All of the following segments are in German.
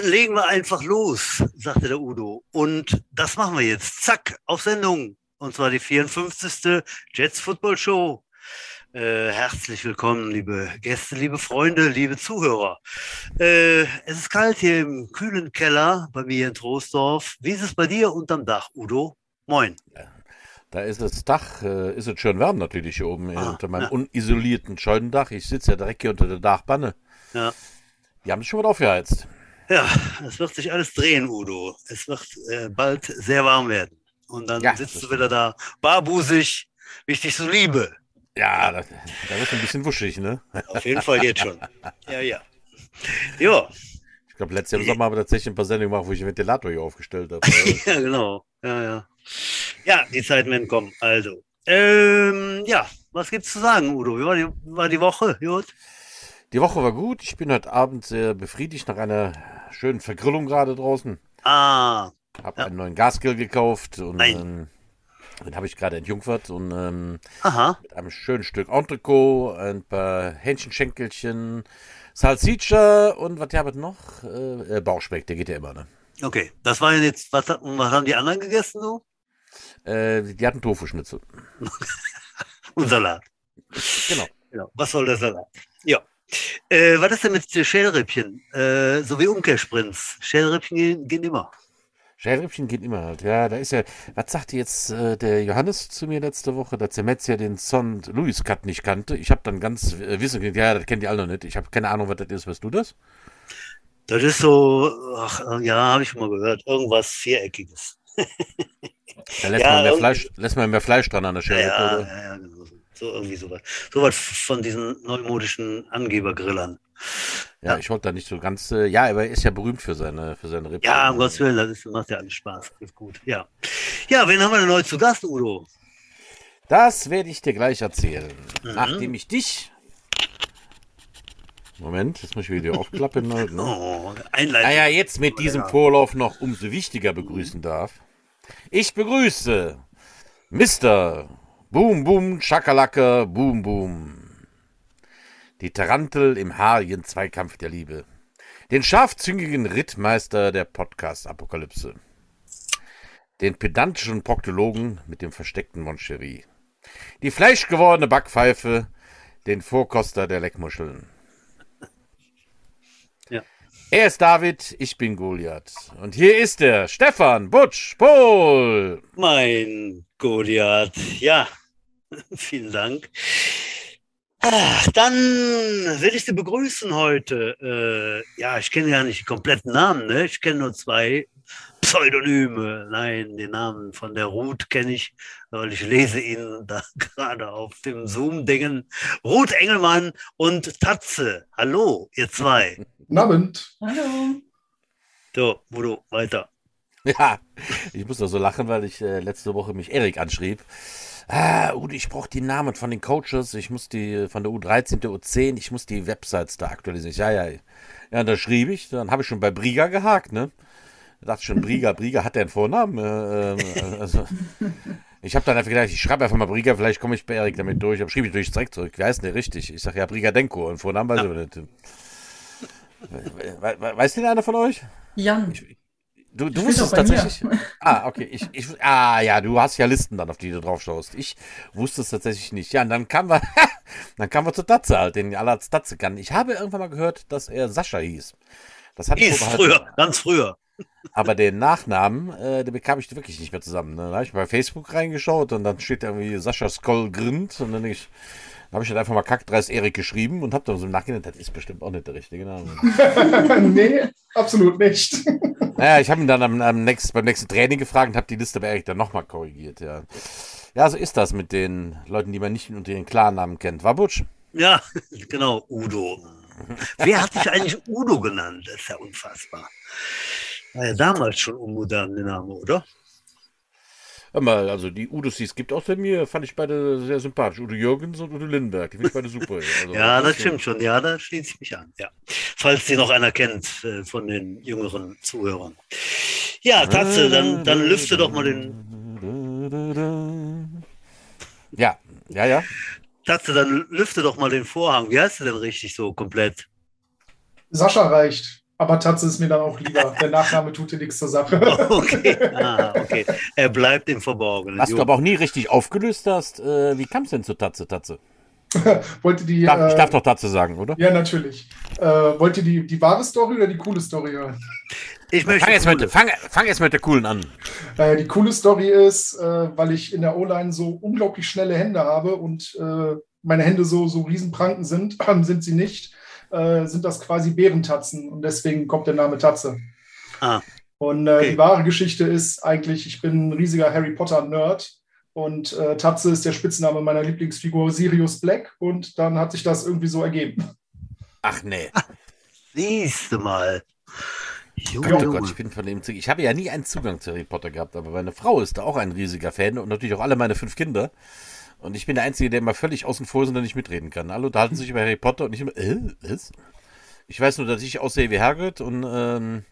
Dann legen wir einfach los, sagte der Udo. Und das machen wir jetzt. Zack, auf Sendung. Und zwar die 54. Jets Football Show. Äh, herzlich willkommen, liebe Gäste, liebe Freunde, liebe Zuhörer. Äh, es ist kalt hier im kühlen Keller bei mir in Troisdorf. Wie ist es bei dir unterm Dach, Udo? Moin. Da ist das Dach, äh, ist es schön warm natürlich hier oben Ah, unter meinem ja. unisolierten Scheunendach. Ich sitze ja direkt hier unter der Dachbanne. Ja. Die haben es schon mal aufgeheizt. Ja, es wird sich alles drehen, Udo. Es wird äh, bald sehr warm werden. Und dann Ja, sitzt du wieder da, barbusig, wie ich dich so liebe. Ja, da, da wird ein bisschen wuschig, ne? Auf jeden Fall jetzt schon. Ja, ja. Ja, Ich glaube, letztes Jahr im Sommer haben wir tatsächlich ein paar Sendungen gemacht, wo ich den Ventilator hier aufgestellt habe. ja, genau. Ja, ja. Ja, die Zeiten werden kommen. Also, ähm, ja, was gibt's zu sagen, Udo? Wie war die, war die Woche? Gut? Die Woche war gut. Ich bin heute Abend sehr befriedigt nach einer schönen Vergrillung gerade draußen. Ah, Habe Ja. einen neuen Gasgrill gekauft und Nein. ähm, den habe ich gerade entjungfert und ähm, aha. mit einem schönen Stück Entrecot, ein paar Hähnchenschenkelchen, Salsiccia und was haben wir noch? Äh, äh, Bauchspeck, der geht ja immer, ne? Okay, das war jetzt, was, was haben die anderen gegessen so? Äh, die hatten Tofu-Schnitzel. Und Salat. Genau. Ja, was soll der Salat? Ja. Äh, was ist denn mit den Schälrippchen? Äh, so wie Umkehrsprints. Schälrippchen gehen, gehen immer. Schälrippchen geht immer halt. Ja, da ist ja, was sagte jetzt äh, der Johannes zu mir letzte Woche, dass der Metz ja den Son Louis Cut nicht kannte. Ich habe dann ganz äh, wissen, ja, das kennt ihr alle noch nicht. Ich habe keine Ahnung, was das ist. Weißt du das? Das ist so, ach, ja, habe ich schon mal gehört, irgendwas Viereckiges. Da lässt, Ja, man mehr Fleisch, lässt man mehr Fleisch dran an der Ja, Schälrippe, ja, ja, ja, genau. So. Irgendwie sowas. Sowas von diesen neumodischen Angebergrillern. Ja, ich wollte da nicht so ganz. Äh, ja, aber er ist ja berühmt für seine, für seine Rippen. Ja, um Gottes Willen, das ist, macht ja alles Spaß. Ist gut. Ja. Ja, wen haben wir denn heute zu Gast, Udo? Das werde ich dir gleich erzählen. Mhm. Nachdem ich dich. Moment, jetzt muss ich wieder aufklappen. halt, ne? Oh, Einleitung. Naja, jetzt mit diesem Vorlauf noch umso wichtiger begrüßen darf. Ich begrüße Mr. Boom Boom Schakalacke Boom Boom. Die Tarantel im haarigen Zweikampf der Liebe. Den scharfzüngigen Rittmeister der Podcast-Apokalypse. Den pedantischen Proktologen mit dem versteckten Moncherie. Die fleischgewordene Backpfeife. Den Vorkoster der Leckmuscheln. Ja. Er ist David, ich bin Goliath. Und hier ist er, Stefan Butsch Pohl. Mein Goliath. Ja, vielen Dank. Ah, dann will ich Sie begrüßen heute. Äh, ja, ich kenne ja nicht die kompletten Namen, ne? Ich kenne nur zwei Pseudonyme. Nein, den Namen von der Ruth kenne ich, weil ich lese ihn da gerade auf dem Zoom-Dingen. Ruth Engelmann und Tatze. Hallo, ihr zwei. Guten Abend. Hallo. So, Udo, weiter. Ja, ich muss da so lachen, weil ich äh, letzte Woche mich Erik anschrieb. Ah, ich brauche die Namen von den Coaches, ich muss die von der U13, der U10, ich muss die Websites da aktualisieren. Ich, Ja, ja. Ja, da schrieb ich, dann habe ich schon bei Briga gehakt, ne? Da dachte ich schon, Briga, Briga, hat der einen Vornamen? Äh, ähm, also, ich habe dann einfach gedacht, ich schreibe einfach mal Briga, vielleicht komme ich bei Erik damit durch. Aber schrieb ich durch direkt zurück. Wie heißt denn der richtig? Ich sage ja Brigadenko und Vornamen weiß ich aber nicht. We we weiß den einer von euch? Jan. Du, du wusstest bei mir. tatsächlich. Ah, okay. Ich, ich, ah, ja, du hast ja Listen dann, auf die du drauf schaust. Ich wusste es tatsächlich nicht. Ja, und dann kamen wir, dann kamen wir zu Datze halt, den alle als Datze kann. Ich habe irgendwann mal gehört, dass er Sascha hieß. Das hatte ich früher, ganz früher. Aber den Nachnamen, äh, den bekam ich wirklich nicht mehr zusammen. Ne? Da habe ich bei Facebook reingeschaut und dann steht irgendwie Sascha Skoll Grind und dann denk ich, da habe ich dann einfach mal Kackdreis Erik geschrieben und habe dann so im Nachhinein, das ist bestimmt auch nicht der richtige Name. nee, absolut nicht. Naja, ich habe ihn dann am, am nächsten, beim nächsten Training gefragt und habe die Liste bei Erik dann nochmal korrigiert, ja. Ja, so ist das mit den Leuten, die man nicht unter ihren Klarnamen kennt. War Butsch? Ja, genau, Udo. Wer hat dich eigentlich Udo genannt? Das ist ja unfassbar. War ja damals schon unmodern, der Name, oder? Hör mal, also die Udos, die es gibt außer mir, fand ich beide sehr sympathisch. Udo Jürgens und Udo Lindenberg, die finde ich beide super. Also, Ja, das stimmt schon. Ja, da schließe ich mich an. Ja. Falls sie noch einer kennt äh, von den jüngeren Zuhörern. Ja, Tatze, dann, dann lüfte doch mal den. Ja, ja, ja. Tatze, dann lüfte doch mal den Vorhang. Wie heißt du denn richtig so komplett? Sascha reicht. Aber Tatze ist mir dann auch lieber. Der Nachname tut dir nichts zur Sache. Okay, ah, okay. Er bleibt im Verborgenen. Was du aber auch nie richtig aufgelöst hast, äh, wie kam es denn zu Tatze, Tatze? Wollt ihr die. Ich darf, ich äh, darf doch Tatze sagen, oder? ja, natürlich. Äh, wollt ihr die, die wahre Story oder die coole Story hören? Ich möchte Fang jetzt, mit, fang, fang jetzt mit der coolen an. Äh, die coole Story ist, äh, weil ich in der O-Line so unglaublich schnelle Hände habe und äh, meine Hände so, so Riesenpranken sind, sind sie nicht, äh, sind das quasi Bärentatzen und deswegen kommt der Name Tatze. Ah, Und äh, Okay. die wahre Geschichte ist eigentlich, ich bin ein riesiger Harry Potter-Nerd und äh, Tatze ist der Spitzname meiner Lieblingsfigur Sirius Black und dann hat sich das irgendwie so ergeben. Ach nee. siehst du mal. Junge, Oh Junge. Gott, ich bin von dem Zug. Ich habe ja nie einen Zugang zu Harry Potter gehabt, aber meine Frau ist da auch ein riesiger Fan und natürlich auch alle meine fünf Kinder. Und ich bin der Einzige, der immer völlig außen vor ist und da nicht mitreden kann. Alle unterhalten sich über Harry Potter und ich immer, äh, was? Ich weiß nur, dass ich aussehe wie Hagrid und ähm,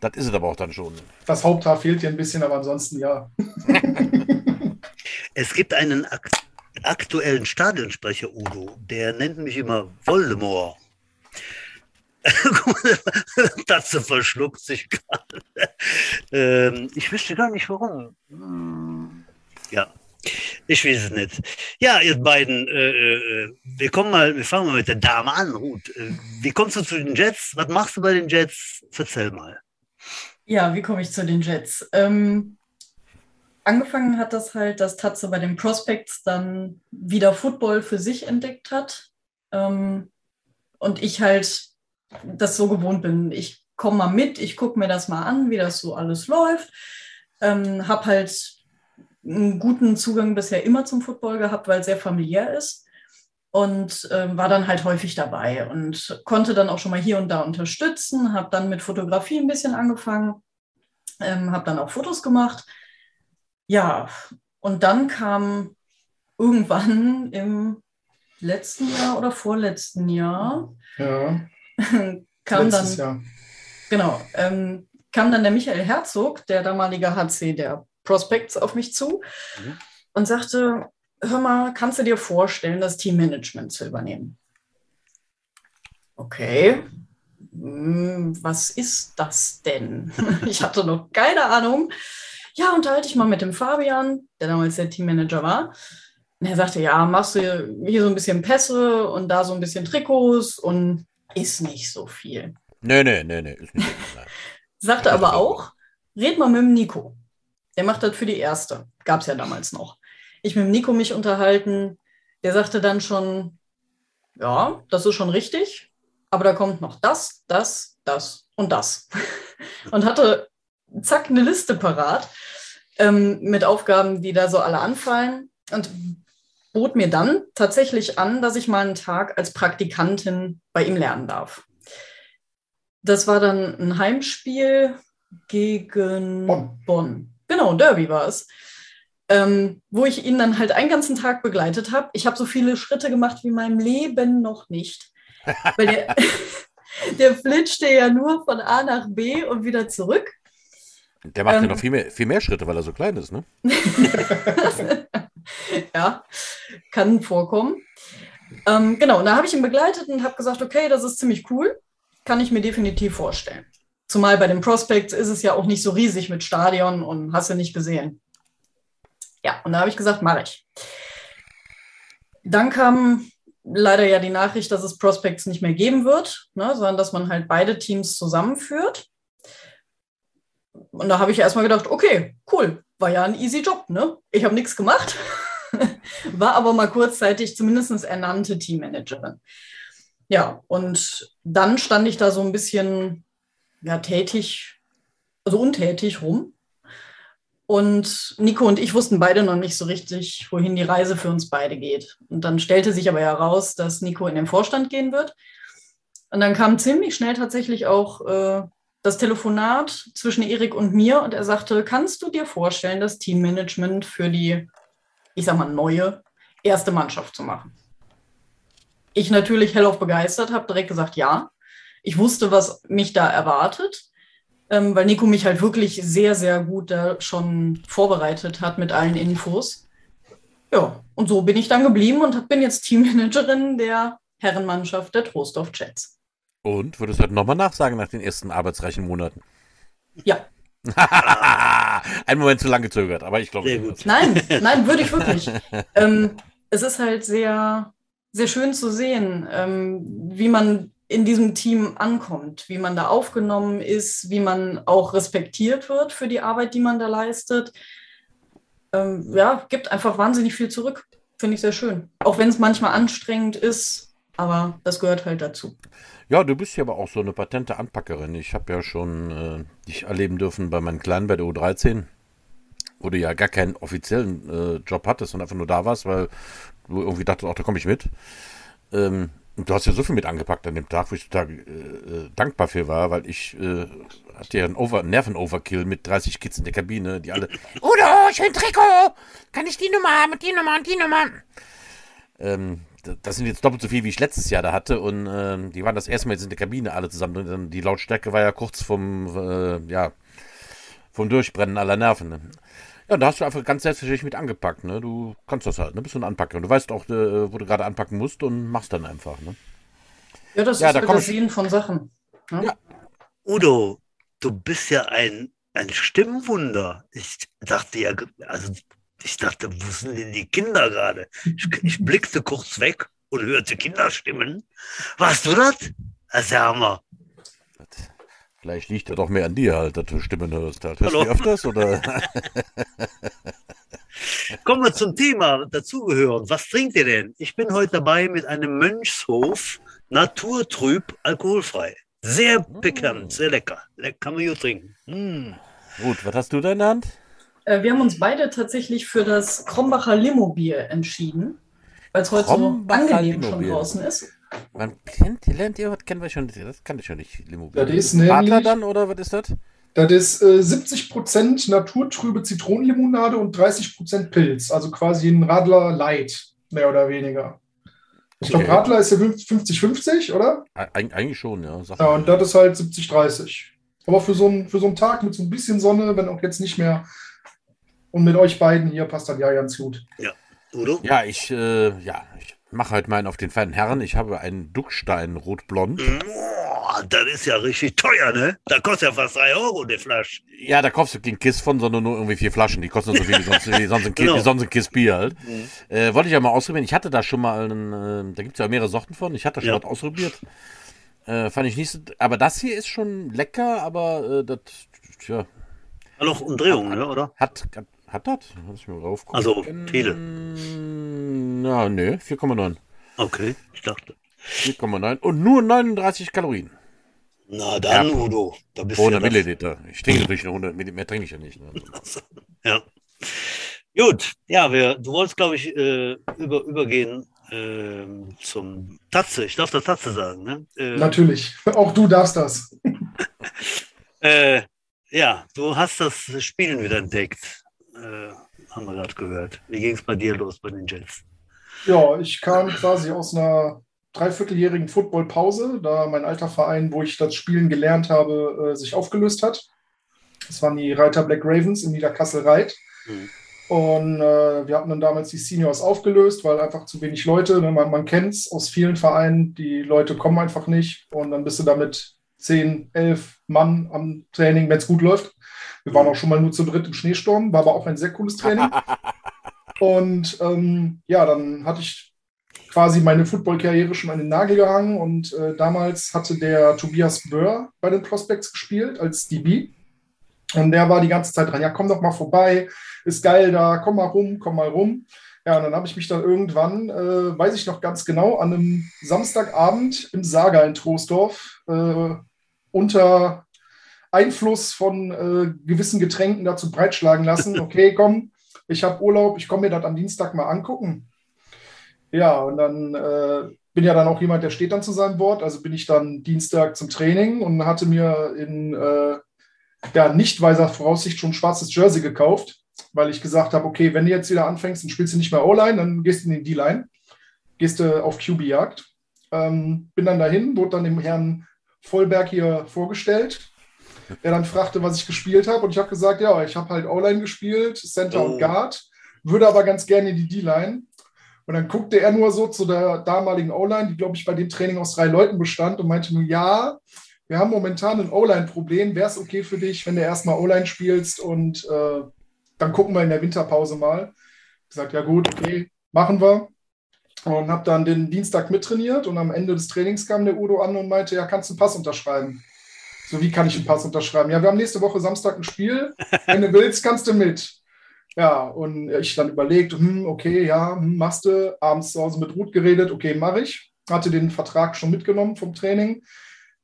das ist es aber auch dann schon. Das Haupthaar fehlt dir ein bisschen, aber ansonsten ja. Es gibt einen ak aktuellen Stadionsprecher, Udo, der nennt mich immer Voldemort. Tatze verschluckt sich gerade. Ähm, ich wüsste gar nicht warum. Hm, Ja, ich weiß es nicht. Ja, ihr beiden, äh, äh, wir kommen mal, wir fangen mal mit der Dame an, Ruth. Äh, Wie kommst du zu den Jets? Was machst du bei den Jets? Erzähl mal. Ja, wie komme ich zu den Jets? Ähm, angefangen hat das halt, dass Tatze bei den Prospects dann wieder Football für sich entdeckt hat. Ähm, und ich halt das so gewohnt bin. Ich komme mal mit, ich gucke mir das mal an, wie das so alles läuft. Ähm, habe halt einen guten Zugang bisher immer zum Football gehabt, weil es sehr familiär ist. Und ähm, war dann halt häufig dabei und konnte dann auch schon mal hier und da unterstützen, habe dann mit Fotografie ein bisschen angefangen, ähm, habe dann auch Fotos gemacht. Ja, und dann kam irgendwann im letzten Jahr oder vorletzten Jahr, Ja, kam dann, Jahr. genau, ähm, kam dann der Michael Herzog, der damalige HC der Prospects, auf mich zu Mhm. und sagte, hör mal, kannst du dir vorstellen, das Teammanagement zu übernehmen? Okay, hm, was ist das denn? Ich hatte noch keine Ahnung. Ja, unterhalte ich mal mit dem Fabian, der damals der Teammanager war. Und er sagte, ja, machst du hier so ein bisschen Pässe und da so ein bisschen Trikots und ist nicht so viel. Nee, nee, nee, nee. Ist nicht so, nein. Sagte aber auch, red mal mit dem Nico. Der macht das für die erste. Gab es ja damals noch. Ich mit dem Nico mich unterhalten. Der sagte dann schon, ja, das ist schon richtig, aber da kommt noch das, das, das und das. Und hatte zack eine Liste parat ähm, mit Aufgaben, die da so alle anfallen. Und bot mir dann tatsächlich an, dass ich mal einen Tag als Praktikantin bei ihm lernen darf. Das war dann ein Heimspiel gegen Bonn. Bonn. Genau, Derby war es. Ähm, wo ich ihn dann halt einen ganzen Tag begleitet habe. Ich habe so viele Schritte gemacht wie in meinem Leben noch nicht. Weil der, der flitschte ja nur von A nach B und wieder zurück. Der macht ja Ähm. noch viel mehr, viel mehr Schritte, weil er so klein ist, ne? ja, kann vorkommen. Ähm, genau, und da habe ich ihn begleitet und habe gesagt, okay, das ist ziemlich cool, kann ich mir definitiv vorstellen. Zumal bei den Prospects ist es ja auch nicht so riesig mit Stadion und hast du nicht gesehen. Ja, und da habe ich gesagt, mache ich. Dann kam leider ja die Nachricht, dass es Prospects nicht mehr geben wird, ne, sondern dass man halt beide Teams zusammenführt. Und da habe ich erstmal gedacht, okay, cool, war ja ein easy Job, ne? Ich habe nichts gemacht, war aber mal kurzzeitig zumindest ernannte Teammanagerin. Ja, und dann stand ich da so ein bisschen ja, tätig, also untätig rum. Und Nico und ich wussten beide noch nicht so richtig, wohin die Reise für uns beide geht. Und dann stellte sich aber heraus, dass Nico in den Vorstand gehen wird. Und dann kam ziemlich schnell tatsächlich auch äh, das Telefonat zwischen Erik und mir und er sagte, kannst du dir vorstellen, das Teammanagement für die, ich sag mal, neue erste Mannschaft zu machen? Ich natürlich hellauf begeistert, habe direkt gesagt, ja. Ich wusste, was mich da erwartet, ähm, weil Nico mich halt wirklich sehr, sehr gut da schon vorbereitet hat mit allen Infos. Ja, und so bin ich dann geblieben und bin jetzt Teammanagerin der Herrenmannschaft der Trostorf Jets. Und würdest du heute nochmal nachsagen nach den ersten arbeitsreichen Monaten? Ja. Ein Moment zu lang gezögert, aber ich glaube. Sehr gut. Nein, nein, würde ich wirklich. ähm, es ist halt sehr, sehr schön zu sehen, ähm, wie man in diesem Team ankommt, wie man da aufgenommen ist, wie man auch respektiert wird für die Arbeit, die man da leistet. Ähm, ja, gibt einfach wahnsinnig viel zurück. Finde ich sehr schön. Auch wenn es manchmal anstrengend ist, aber das gehört halt dazu. Ja, du bist ja aber auch so eine patente Anpackerin. Ich habe ja schon äh, dich erleben dürfen bei meinen Kleinen bei der U13, wo du ja gar keinen offiziellen äh, Job hattest und einfach nur da warst, weil du irgendwie dachtest, auch da komme ich mit. Ähm, du hast ja so viel mit angepackt an dem Tag, wo ich total äh, äh, dankbar für war, weil ich äh, hatte ja einen Over Nerven-Overkill mit 30 Kids in der Kabine, die alle, Udo, schön Trikot, kann ich die Nummer haben und die Nummer und die Nummer? Ähm, das sind jetzt doppelt so viel, wie ich letztes Jahr da hatte und ähm, die waren das erste Mal jetzt in der Kabine alle zusammen dann die Lautstärke war ja kurz vom, äh, ja, vom Durchbrennen aller Nerven. Ja, da hast du einfach ganz selbstverständlich mit angepackt, ne? Du kannst das halt, ne? Bist so ein Anpacker. Und du weißt auch, äh, wo du gerade anpacken musst und machst dann einfach, ne? Ja, das Ja, ist da das ich- Sehen von Sachen. ne? Ja. Udo, du bist ja ein, ein Stimmwunder. Ich dachte ja, also ich dachte, wo sind denn die Kinder gerade? Ich, ich blickte kurz weg und hörte Kinderstimmen. Warst du das? Das ist ja Hammer. Vielleicht liegt ja doch mehr an dir halt, dass du Stimmen hörst halt. Hörst du Hallo. die öfters oder? Kommen wir zum Thema dazugehören. Was trinkt ihr denn? Ich bin heute dabei mit einem Mönchshof Naturtrüb alkoholfrei. Sehr bekannt, sehr lecker. Lecker kann man gut trinken. Mm. Gut, was hast du da in der Hand? Äh, wir haben uns beide tatsächlich für das Krombacher Limo-Bier entschieden, weil es heute so angenehm schon draußen ist. Man kennt, lernt ihr, kennen wir schon? Das kann ich schon nicht. Limo. Das ist Radler nämlich- dann oder was ist das? Das ist äh, 70% naturtrübe Zitronenlimonade und 30% Pilz. Also quasi ein Radler Light, mehr oder weniger. Ich glaube, Okay. Radler ist ja 50-50, oder? Eig eigentlich schon, ja. Sag Ja, und das ist halt 70-30. Aber für so, einen, für so einen Tag mit so ein bisschen Sonne, wenn auch jetzt nicht mehr. Und mit euch beiden hier passt das ja ganz gut. Udo? Ja, ich, äh, ja, ich mache halt meinen auf den feinen Herren. Ich habe einen Duckstein rotblond. Boah, das ist ja richtig teuer, ne? Da kostet ja fast 3 Euro die Flasche. Ja, da kaufst du kein Kiss von, sondern nur irgendwie vier Flaschen. Die kosten so viel wie sonst, wie sonst, ein, Kiss, Genau. wie sonst ein Kiss Bier halt. Mhm. Äh, wollte ich ja mal ausprobieren. Ich hatte da schon mal einen, äh, da gibt es ja mehrere Sorten von. Ich hatte schon Ja. was ausprobiert. Äh, fand ich nicht so, aber das hier ist schon lecker, aber äh, das, tja, Hat noch Umdrehungen, ne, oder? hat, hat, hat das? Lass ich mal drauf gucken. Also, viele. Na, nö, 4,9. Okay, ich dachte. 4,9 und nur 39 Kalorien. Na dann, Ja. Udo. Da bist 100 du ja Milliliter. Ich trinke natürlich nur 100 Milliliter, mehr trinke ich ja nicht. Ne? Ja. Gut, ja, wir, du wolltest, glaube ich, äh, über, übergehen ähm, zum Tatze. Ich darf das Tatze sagen, ne? Äh, Natürlich. Auch du darfst das. äh, ja, du hast das Spielen wieder entdeckt. Äh, haben wir gerade gehört. Wie ging es bei dir los bei den Jets? Ja, ich kam quasi aus einer dreivierteljährigen Footballpause, da mein alter Verein, wo ich das Spielen gelernt habe, äh, sich aufgelöst hat. Das waren die Reiter Black Ravens in Niederkassel-Reit. Mhm. Und äh, wir hatten dann damals die Seniors aufgelöst, weil einfach zu wenig Leute, ne, man, man kennt es aus vielen Vereinen, die Leute kommen einfach nicht. Und dann bist du damit 10, 11 Mann am Training, wenn es gut läuft. Wir waren Mhm. auch schon mal nur zu dritt im Schneesturm, war aber auch ein sehr cooles Training. Und ähm, ja, dann hatte ich quasi meine Football-Karriere schon an den Nagel gehangen und äh, damals hatte der Tobias Böhr bei den Prospects gespielt als DB. Und der war die ganze Zeit dran, ja, komm doch mal vorbei, ist geil da, komm mal rum, komm mal rum. Ja, und dann habe ich mich dann irgendwann, äh, weiß ich noch ganz genau, an einem Samstagabend im Saga in Troisdorf äh, unter Einfluss von äh, gewissen Getränken dazu breitschlagen lassen. Okay, komm, ich habe Urlaub, ich komme mir das am Dienstag mal angucken. Ja, und dann äh, bin ja dann auch jemand, der steht dann zu seinem Wort. Also bin ich dann Dienstag zum Training und hatte mir in äh, ja, nicht weiser Voraussicht schon ein schwarzes Jersey gekauft, weil ich gesagt habe, okay, wenn du jetzt wieder anfängst, dann spielst du nicht mehr O-Line, dann gehst du in den D-Line, gehst du auf QB-Jagd. Ähm, bin dann dahin, wurde dann dem Herrn Vollberg hier vorgestellt, der dann fragte, was ich gespielt habe. Und ich habe gesagt, ja, ich habe halt O-Line gespielt, Center Oh. und Guard, würde aber ganz gerne in die D-Line. Und dann guckte er nur so zu der damaligen O-Line, die, glaube ich, bei dem Training aus drei Leuten bestand und meinte nur, ja, wir haben momentan ein O-Line-Problem. Wäre es okay für dich, wenn du erstmal O-Line spielst und äh, dann gucken wir in der Winterpause mal. Ich gesagt, ja gut, okay, machen wir. Und habe dann den Dienstag mittrainiert und am Ende des Trainings kam der Udo an und meinte, ja, kannst du einen Pass unterschreiben? So, wie kann ich einen Pass unterschreiben? Ja, wir haben nächste Woche Samstag ein Spiel. Wenn du willst, kannst du mit. Ja, und ich dann überlegt, hm, okay, ja, hm, machst du. Abends zu Hause mit Ruth geredet, okay, mache ich. Hatte den Vertrag schon mitgenommen vom Training.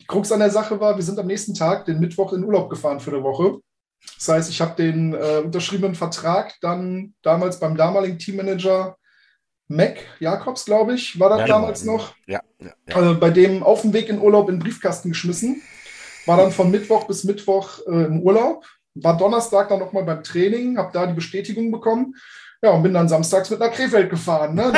Die Krux an der Sache war, wir sind am nächsten Tag, den Mittwoch, in Urlaub gefahren für eine Woche. Das heißt, ich habe den äh, unterschriebenen Vertrag dann damals beim damaligen Teammanager Mac Jakobs, glaube ich, war das ja, damals genau. noch. Ja, ja, ja. Äh, bei dem auf dem Weg in Urlaub in den Briefkasten geschmissen. War dann von Mittwoch bis Mittwoch äh, im Urlaub. War Donnerstag dann nochmal beim Training, habe da die Bestätigung bekommen. Ja, und bin dann samstags mit nach Krefeld gefahren. Ne?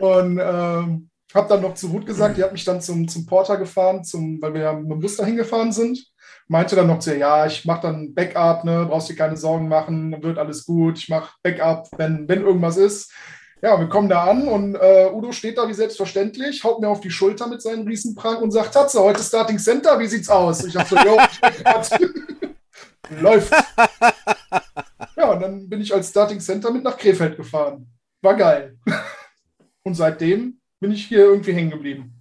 und ähm, habe dann noch zu Ruth gesagt, die hat mich dann zum, zum Porter gefahren, zum, weil wir ja mit dem Bus dahin gefahren sind. Meinte dann noch zu ihr, ja, ich mache dann Backup, ne, brauchst dir keine Sorgen machen, wird alles gut, ich mache Backup, wenn, wenn irgendwas ist. Ja, wir kommen da an und äh, Udo steht da wie selbstverständlich, haut mir auf die Schulter mit seinem Riesenprank und sagt, Tatze, heute Starting Center, wie sieht's aus? Ich dachte so, jo, läuft. Ja, und dann bin ich als Starting Center mit nach Krefeld gefahren. War geil. Und seitdem bin ich hier irgendwie hängen geblieben.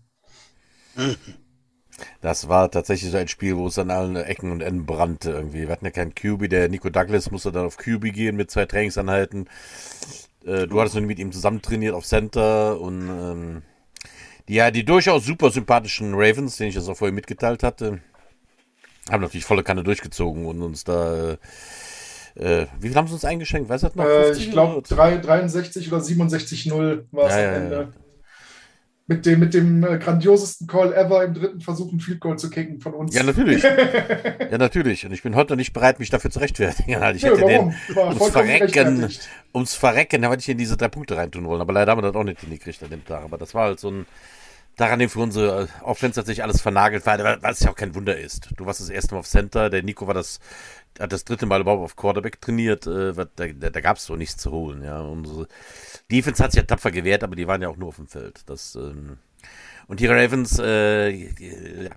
Das war tatsächlich so ein Spiel, wo es an allen Ecken und Enden brannte irgendwie. Wir hatten ja keinen QB, der Nico Douglas musste dann auf QB gehen mit zwei Trainingsanhalten. Äh, du hattest mit ihm zusammen trainiert auf Center und ähm, die, ja, die durchaus super sympathischen Ravens, den ich das auch vorher mitgeteilt hatte, haben natürlich volle Kanne durchgezogen und uns da. Äh, äh wie viel haben sie uns eingeschenkt? Weißt du noch? Äh, ich glaube 63 oder 67-0 war es ja, am Ende. Ja mit dem, mit dem äh, grandiosesten Call ever im dritten Versuch ein Field Goal zu kicken von uns. Ja, natürlich. ja, natürlich. Und ich bin heute noch nicht bereit, mich dafür zu rechtfertigen. Ich hätte ja, den ums Verrecken, ums Verrecken, da hätte ich in diese drei Punkte reintun wollen. Aber leider haben wir das auch nicht hingekriegt an dem Tag. Aber das war halt so ein, daran dem für unsere Offense tatsächlich alles vernagelt war, weil es ja auch kein Wunder ist. Du warst das erste Mal auf Center, der Nico war das, hat das dritte Mal überhaupt auf Quarterback trainiert, äh, da, da, gab es so nichts zu holen, ja. Unsere Defense hat sich ja tapfer gewehrt, aber die waren ja auch nur auf dem Feld. Das, ähm, und die Ravens, äh, ja,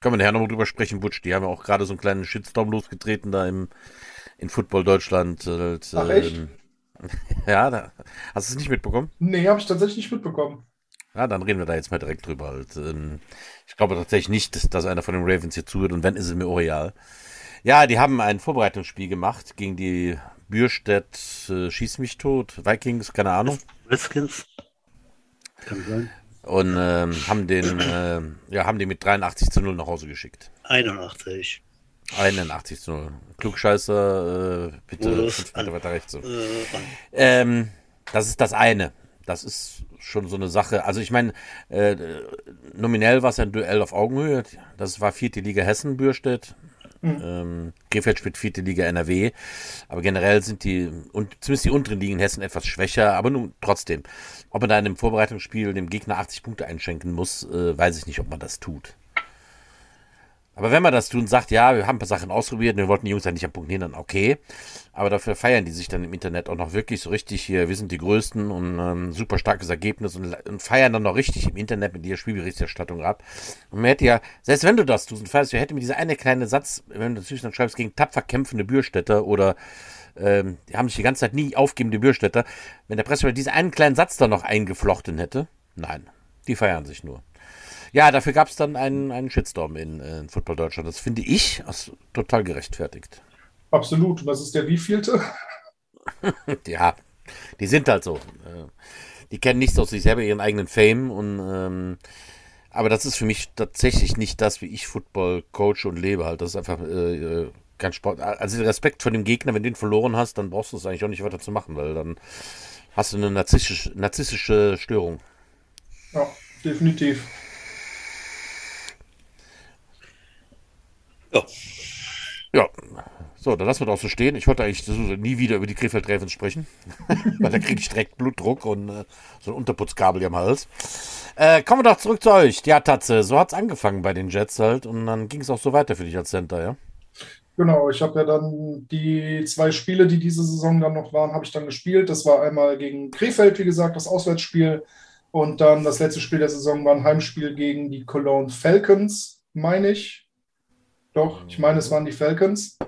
können wir nachher nochmal drüber sprechen, Butch, die haben ja auch gerade so einen kleinen Shitstorm losgetreten da im, in Football Deutschland. Halt, Ach, echt? Ähm, ja, da, hast du es nicht mitbekommen? Nee, habe ich tatsächlich nicht mitbekommen. Ja, dann reden wir da jetzt mal direkt drüber. Halt. Ich glaube tatsächlich nicht, dass einer von den Ravens hier zuhört und wenn, ist es mir auch real. Ja, die haben ein Vorbereitungsspiel gemacht gegen die Bürstedt äh, Schieß mich tot, Vikings, keine Ahnung. Redskins. Kann sein. Und ähm, haben den, äh, ja, haben die mit 83 zu 0 nach Hause geschickt. 81. 81 zu 0. Klugscheißer, äh, bitte fünf Meter weiter rechts. So. Äh, ähm, das ist das eine. Das ist schon so eine Sache. Also ich meine, äh, nominell war es ein Duell auf Augenhöhe. Das war vierte Liga Hessen, Bürstedt. Mhm. Ähm, Krefeld spielt vierte Liga NRW, aber generell sind die, und zumindest die unteren Ligen in Hessen etwas schwächer, aber nun trotzdem. Ob man da in einem Vorbereitungsspiel dem Gegner 80 Punkte einschenken muss, äh, weiß ich nicht, ob man das tut. Aber wenn man das tut und sagt, ja, wir haben ein paar Sachen ausprobiert und wir wollten die Jungs ja nicht am Punkt hindern, okay. Aber dafür feiern die sich dann im Internet auch noch wirklich so richtig hier, wir sind die Größten und ähm, super starkes Ergebnis und, und, feiern dann noch richtig im Internet mit dieser Spielberichterstattung ab. Und man hätte ja, selbst wenn du das tust und feierst, hätte mir dieser eine kleine Satz, wenn du natürlich dann schreibst, gegen tapfer kämpfende Bürstädter oder ähm, die haben sich die ganze Zeit nie aufgebende Bürstädter, wenn der Presse diesen einen kleinen Satz da noch eingeflochten hätte, nein, die feiern sich nur. Ja, dafür gab es dann einen, einen Shitstorm in, in Football Deutschland. Das finde ich total gerechtfertigt. Absolut. Und das ist der wievielte? ja, die sind halt so. Äh, die kennen nichts aus sich selber, ihren eigenen Fame. Und, ähm, aber das ist für mich tatsächlich nicht das, wie ich Football coach und lebe. Halt. Das ist einfach äh, kein Sport. Also Respekt vor dem Gegner, wenn du ihn verloren hast, dann brauchst du es eigentlich auch nicht weiter zu machen, weil dann hast du eine narzisstische, narzisstische Störung. Ja, definitiv. Ja. Ja. So, dann lassen wir das auch so stehen. Ich wollte eigentlich nie wieder über die Krefeld Ravens sprechen, weil da kriege ich direkt Blutdruck und äh, so ein Unterputzkabel am Hals. Äh, kommen wir doch zurück zu euch. Ja, Tatze, so hat es angefangen bei den Jets halt und dann ging es auch so weiter für dich als Center, ja? Genau, ich habe ja dann die zwei Spiele, die diese Saison dann noch waren, habe ich dann gespielt. Das war einmal gegen Krefeld, wie gesagt, das Auswärtsspiel. Und dann das letzte Spiel der Saison war ein Heimspiel gegen die Cologne Falcons, meine ich. Doch, ich meine, es waren die Falcons.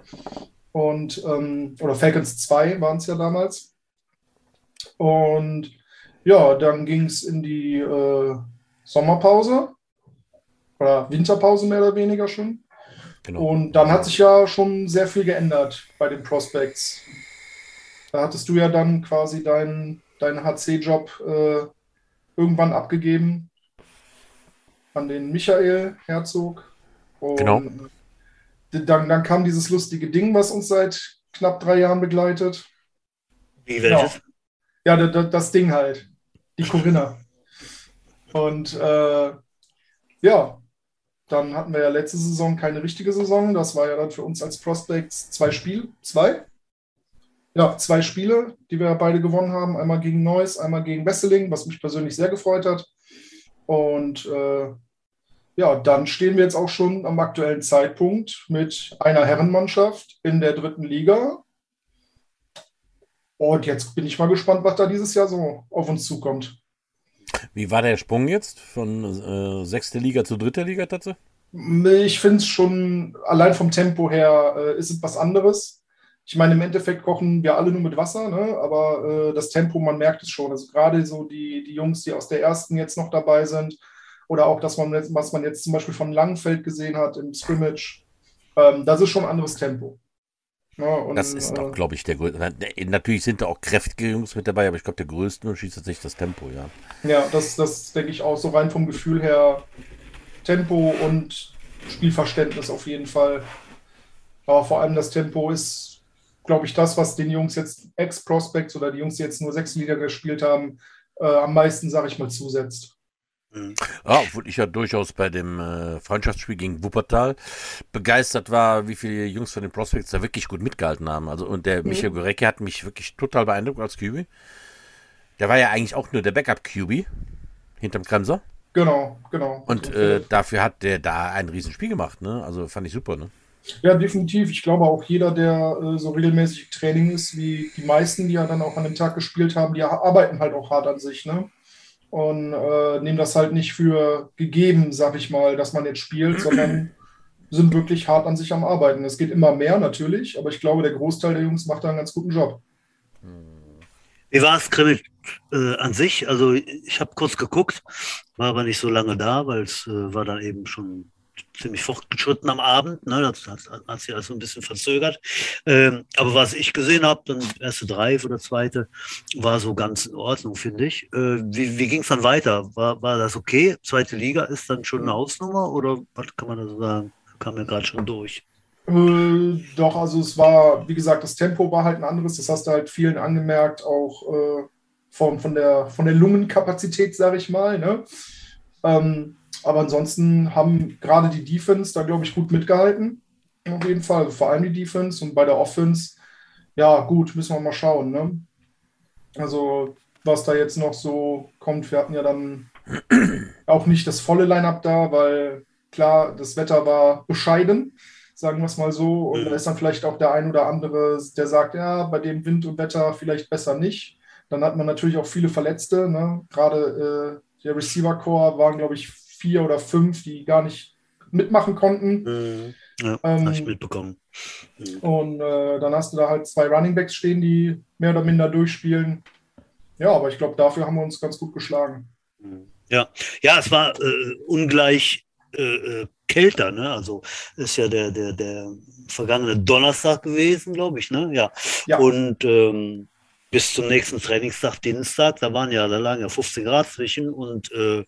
Und, ähm, oder Falcons 2 waren es ja damals. Und ja, dann ging es in die äh, Sommerpause oder Winterpause mehr oder weniger schon. Genau. Und dann hat sich ja schon sehr viel geändert bei den Prospects. Da hattest du ja dann quasi deinen dein HC-Job äh, irgendwann abgegeben an den Michael Herzog. Und genau. Dann, dann kam dieses lustige Ding, was uns seit knapp drei Jahren begleitet. Wie welches? Ja, ja das, das Ding halt. Die Corinna. Und äh, ja, dann hatten wir ja letzte Saison keine richtige Saison. Das war ja dann für uns als Prospects zwei Spiele, zwei. Ja, zwei Spiele, die wir beide gewonnen haben. Einmal gegen Neuss, einmal gegen Wesseling, was mich persönlich sehr gefreut hat. Und äh, ja, dann stehen wir jetzt auch schon am aktuellen Zeitpunkt mit einer Herrenmannschaft in der dritten Liga. Und jetzt bin ich mal gespannt, was da dieses Jahr so auf uns zukommt. Wie war der Sprung jetzt von äh, sechste Liga zu dritter Liga tatsächlich? Ich finde es schon, allein vom Tempo her äh, ist es was anderes. Ich meine, im Endeffekt kochen wir alle nur mit Wasser, ne? aber äh, das Tempo, man merkt es schon. Also gerade so die, die Jungs, die aus der ersten jetzt noch dabei sind, oder auch das, was man jetzt zum Beispiel von Langfeld gesehen hat im Scrimmage, ähm, das ist schon ein anderes Tempo. Ja, und, das ist doch, äh, glaube ich, der größte. Natürlich sind da auch kräftige Jungs mit dabei, aber ich glaube, der größte Unterschied ist tatsächlich das Tempo, ja. Ja, das, das denke ich auch so rein vom Gefühl her. Tempo und Spielverständnis auf jeden Fall. Aber vor allem das Tempo ist, glaube ich, das, was den Jungs jetzt Ex-Prospects oder die Jungs, die jetzt nur sechs Liga gespielt haben, äh, am meisten, sage ich mal, zusetzt. Mhm. Ja, obwohl ich ja durchaus bei dem äh, Freundschaftsspiel gegen Wuppertal begeistert war, wie viele Jungs von den Prospects da wirklich gut mitgehalten haben. Also und der mhm. Michael Gorecki hat mich wirklich total beeindruckt als QB. Der war ja eigentlich auch nur der Backup-QB hinterm Kranzer. Genau, genau. Und äh, dafür hat der da ein Riesenspiel gemacht, ne? Also fand ich super, ne? Ja, definitiv. Ich glaube auch jeder, der äh, so regelmäßig Training ist, wie die meisten, die ja dann auch an dem Tag gespielt haben, die arbeiten halt auch hart an sich, ne? Und äh, nehmen das halt nicht für gegeben, sag ich mal, dass man jetzt spielt, sondern sind wirklich hart an sich am Arbeiten. Es geht immer mehr natürlich, aber ich glaube, der Großteil der Jungs macht da einen ganz guten Job. Wie war es Krimmel äh, an sich? Also ich habe kurz geguckt, war aber nicht so lange da, weil es äh, war dann eben schon ziemlich fortgeschritten am Abend. Ne? Das hat, hat sich also ein bisschen verzögert. Ähm, aber was ich gesehen habe, dann erste Drive oder zweite, war so ganz in Ordnung, finde ich. Äh, wie wie ging es dann weiter? War, war das okay? Zweite Liga ist dann schon eine Hausnummer oder was kann man da so sagen? Kam ja gerade schon durch. Äh, doch, also es war, wie gesagt, das Tempo war halt ein anderes. Das hast du halt vielen angemerkt, auch äh, von, von, der, von der Lungenkapazität, sage ich mal. Ne? Ähm, aber ansonsten haben gerade die Defense da, glaube ich, gut mitgehalten. Auf jeden Fall. Vor allem die Defense und bei der Offense, ja, gut, müssen wir mal schauen. Ne? Also, was da jetzt noch so kommt, wir hatten ja dann auch nicht das volle Line-Up da, weil klar, das Wetter war bescheiden, sagen wir es mal so. Und da ist dann vielleicht auch der ein oder andere, der sagt, ja, bei dem Wind und Wetter vielleicht besser nicht. Dann hat man natürlich auch viele Verletzte. Ne? Gerade äh, der Receiver-Core waren, glaube ich, vier oder fünf, die gar nicht mitmachen konnten. Mhm. Ja, ähm, habe ich mitbekommen. Mhm. Und äh, dann hast du da halt zwei Runningbacks stehen, die mehr oder minder durchspielen. Ja, aber ich glaube, dafür haben wir uns ganz gut geschlagen. Ja, ja es war äh, ungleich äh, äh, kälter, ne? Also ist ja der, der, der vergangene Donnerstag gewesen, glaube ich, ne? Ja. ja. Und ähm, bis zum nächsten Trainingstag, Dienstag, da waren ja, da lagen ja 15 Grad zwischen und äh,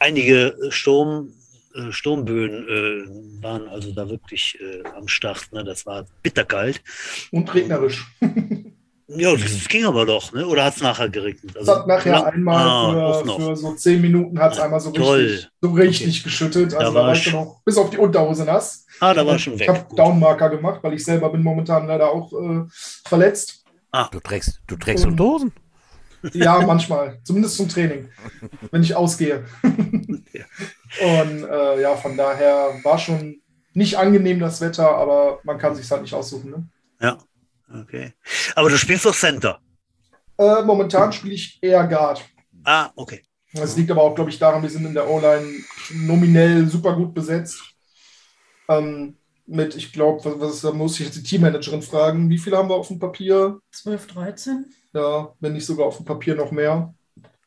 einige Sturm, äh, Sturmböen äh, waren also da wirklich äh, am Start. Ne? Das war bitterkalt. Und regnerisch. Ja, das ging aber doch, ne? oder hat es nachher geregnet? Also, es hat nachher einmal ah, für, für, so zehn Minuten hat es einmal so toll. richtig, so richtig okay. geschüttet. Also da, da war ich noch bis auf die Unterhose nass. Ah, da war schon weg. Ich habe Downmarker gemacht, weil ich selber bin momentan leider auch äh, verletzt. Ah. Du trägst, du trägst und, Dosen? Ja, manchmal. Zumindest zum Training, wenn ich ausgehe. Und äh, ja, von daher war schon nicht angenehm, das Wetter, aber man kann sich halt nicht aussuchen. Ne? Ja, okay. Aber du spielst doch Center. Äh, momentan spiele ich eher Guard. Ah, okay. Das liegt aber auch, glaube ich, daran, wir sind in der O-Line nominell super gut besetzt. Ähm, mit, ich glaube, was, was, da muss ich jetzt die Teammanagerin fragen, wie viele haben wir auf dem Papier? 12, 13. Ja, wenn nicht sogar auf dem Papier noch mehr.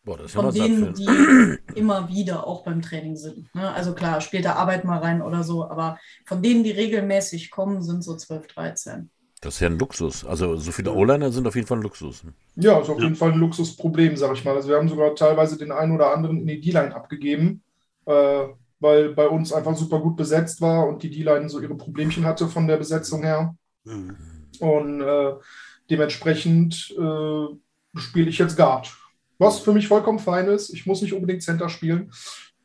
Boah, das ist ja Von mal denen, satt die immer wieder auch beim Training sind. Ne? Also klar, spielt da Arbeit mal rein oder so, aber von denen, die regelmäßig kommen, sind so 12, 13. Das ist ja ein Luxus. Also so viele O-Liner sind auf jeden Fall ein Luxus. Ja, ist auf Ja. jeden Fall ein Luxusproblem, sag ich mal. Also wir haben sogar teilweise den einen oder anderen in die D-Line abgegeben, äh, weil bei uns einfach super gut besetzt war und die D-Line so ihre Problemchen hatte von der Besetzung her. Mhm. Und äh, dementsprechend äh, spiele ich jetzt Guard. Was für mich vollkommen fein ist. Ich muss nicht unbedingt Center spielen.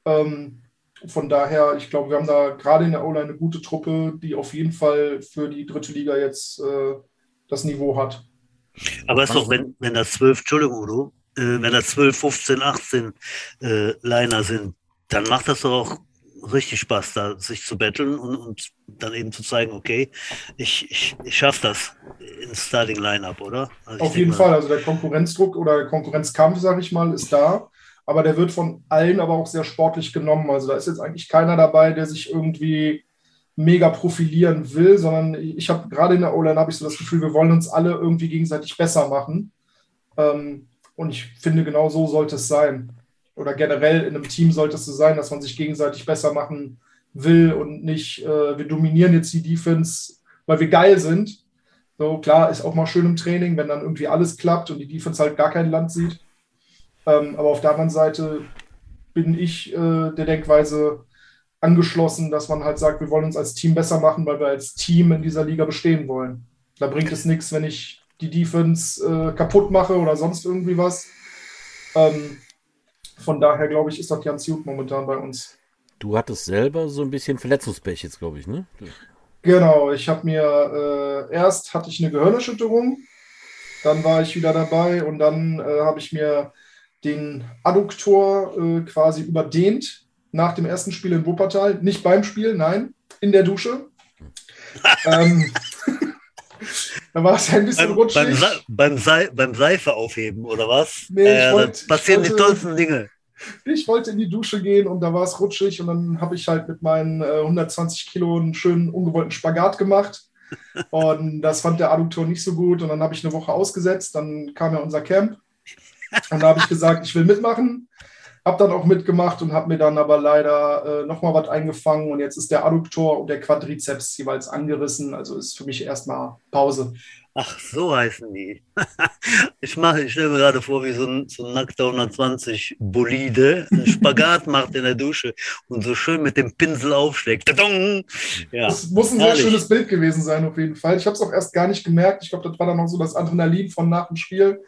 Ähm, von daher, ich glaube, wir haben da gerade in der O-Line eine gute Truppe, die auf jeden Fall für die dritte Liga jetzt äh, das Niveau hat. Aber ist doch, wenn, wenn das 12, Entschuldigung, Udo, äh, wenn das 12, 15, 18 äh, Liner sind, dann macht das doch auch richtig Spaß, da sich zu betteln und, und dann eben zu zeigen, okay, ich, ich, ich schaffe das ins Starting Lineup, oder? Also Auf jeden mal- Fall. Also der Konkurrenzdruck oder der Konkurrenzkampf, sage ich mal, ist da. Aber der wird von allen aber auch sehr sportlich genommen. Also da ist jetzt eigentlich keiner dabei, der sich irgendwie mega profilieren will, sondern ich habe gerade in der O-Line habe ich so das Gefühl, wir wollen uns alle irgendwie gegenseitig besser machen. Ähm, und ich finde, genau so sollte es sein. Oder generell in einem Team sollte es so sein, dass man sich gegenseitig besser machen will und nicht, äh, wir dominieren jetzt die Defense, weil wir geil sind. So, klar, ist auch mal schön im Training, wenn dann irgendwie alles klappt und die Defense halt gar kein Land sieht. Ähm, aber auf der anderen Seite bin ich äh, der Denkweise angeschlossen, dass man halt sagt, wir wollen uns als Team besser machen, weil wir als Team in dieser Liga bestehen wollen. Da bringt es nichts, wenn ich die Defense äh, kaputt mache oder sonst irgendwie was. Ähm, von daher glaube ich, ist das ganz gut momentan bei uns. Du hattest selber so ein bisschen Verletzungspech jetzt, glaube ich, ne? Genau, ich habe mir äh, erst hatte ich eine Gehirnerschütterung, dann war ich wieder dabei und dann äh, habe ich mir den Adduktor äh, quasi überdehnt nach dem ersten Spiel in Wuppertal. Nicht beim Spiel, nein, in der Dusche. ähm, da war es ein bisschen Beim, rutschig. beim, Sa beim, Sei beim Seife aufheben, oder was? Nee, äh, wollt- da passieren ich die wollte- tollsten Dinge. Ich wollte in die Dusche gehen und da war es rutschig und dann habe ich halt mit meinen äh, 120 Kilo einen schönen ungewollten Spagat gemacht. Und das fand der Adduktor nicht so gut und dann habe ich eine Woche ausgesetzt. Dann kam ja unser Camp und da habe ich gesagt, ich will mitmachen. Habe dann auch mitgemacht und habe mir dann aber leider äh, nochmal was eingefangen und jetzt ist der Adduktor und der Quadrizeps jeweils angerissen. Also ist für mich erstmal Pause. Ach, so heißen die. Ich mache, ich stelle mir gerade vor, wie so ein, so ein nackter 120 Bolide einen Spagat macht in der Dusche und so schön mit dem Pinsel aufschlägt. Ja, Das muss ein sehr herrlich. schönes Bild gewesen sein, auf jeden Fall. Ich habe es auch erst gar nicht gemerkt. Ich glaube, das war dann noch so das Adrenalin von nach dem Spiel.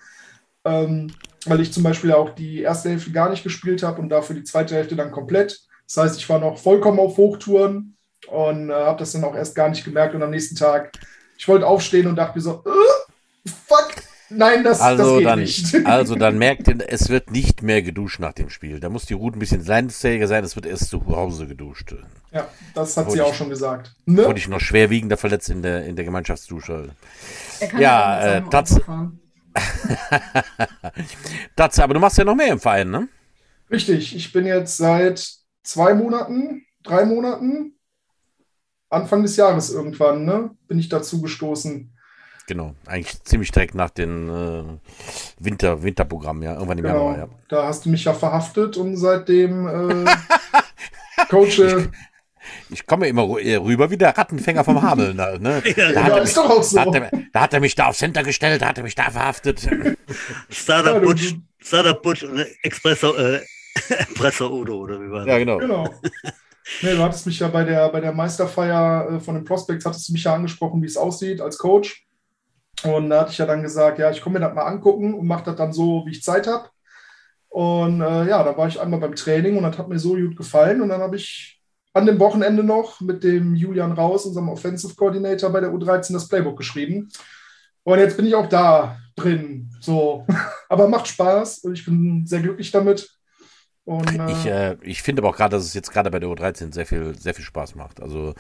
Ähm, weil ich zum Beispiel auch die erste Hälfte gar nicht gespielt habe und dafür die zweite Hälfte dann komplett. Das heißt, ich war noch vollkommen auf Hochtouren und äh, habe das dann auch erst gar nicht gemerkt. Und am nächsten Tag, ich wollte aufstehen und dachte mir so, äh, fuck, nein, das, das Also geht dann, nicht. also dann merkt ihr, es wird nicht mehr geduscht nach dem Spiel. Da muss die Route ein bisschen leidensfähiger sein, es wird erst zu Hause geduscht. ja, das hat Wollte sie ich- auch schon gesagt. Ne? Wurde ich noch schwerwiegender verletzt in der, in der Gemeinschaftsdusche. Er kann Ja, äh, fahren. Das, aber du machst ja noch mehr im Verein, ne? Richtig, ich bin jetzt seit zwei Monaten, drei Monaten, Anfang des Jahres irgendwann, ne, bin ich dazu gestoßen. Genau, eigentlich ziemlich direkt nach dem äh, Winter, Winterprogramm, ja, irgendwann im Genau, Januar, ja. da hast du mich ja verhaftet und seitdem äh, coache. Ich komme immer äh, rüber wie der Rattenfänger vom Hameln. da, Ne? Da, Ja, hat er ist mich, doch auch so. da, hat er, da hat er mich da auf Center gestellt, da hat er mich da verhaftet. Startup Butch, Startup Butch und Expresso, äh, Espresso Udo, oder wie war das? Ja, genau. Genau. Nee, du hattest mich ja bei der, bei der Meisterfeier äh, von den Prospects, hattest du mich ja angesprochen, wie es aussieht als Coach. Und da hatte ich ja dann gesagt, ja, ich komme mir das mal angucken und mache das dann so, wie ich Zeit habe. Und äh, ja, da war ich einmal beim Training und das hat mir so gut gefallen. Und dann habe ich an dem Wochenende noch mit dem Julian Raus, unserem Offensive Coordinator bei der U13, das Playbook geschrieben. Und jetzt bin ich auch da drin. So. Aber macht Spaß und ich bin sehr glücklich damit. Und, Ich, äh, äh, ich finde aber auch gerade, dass es jetzt gerade bei der U13 sehr viel, sehr viel Spaß macht. Also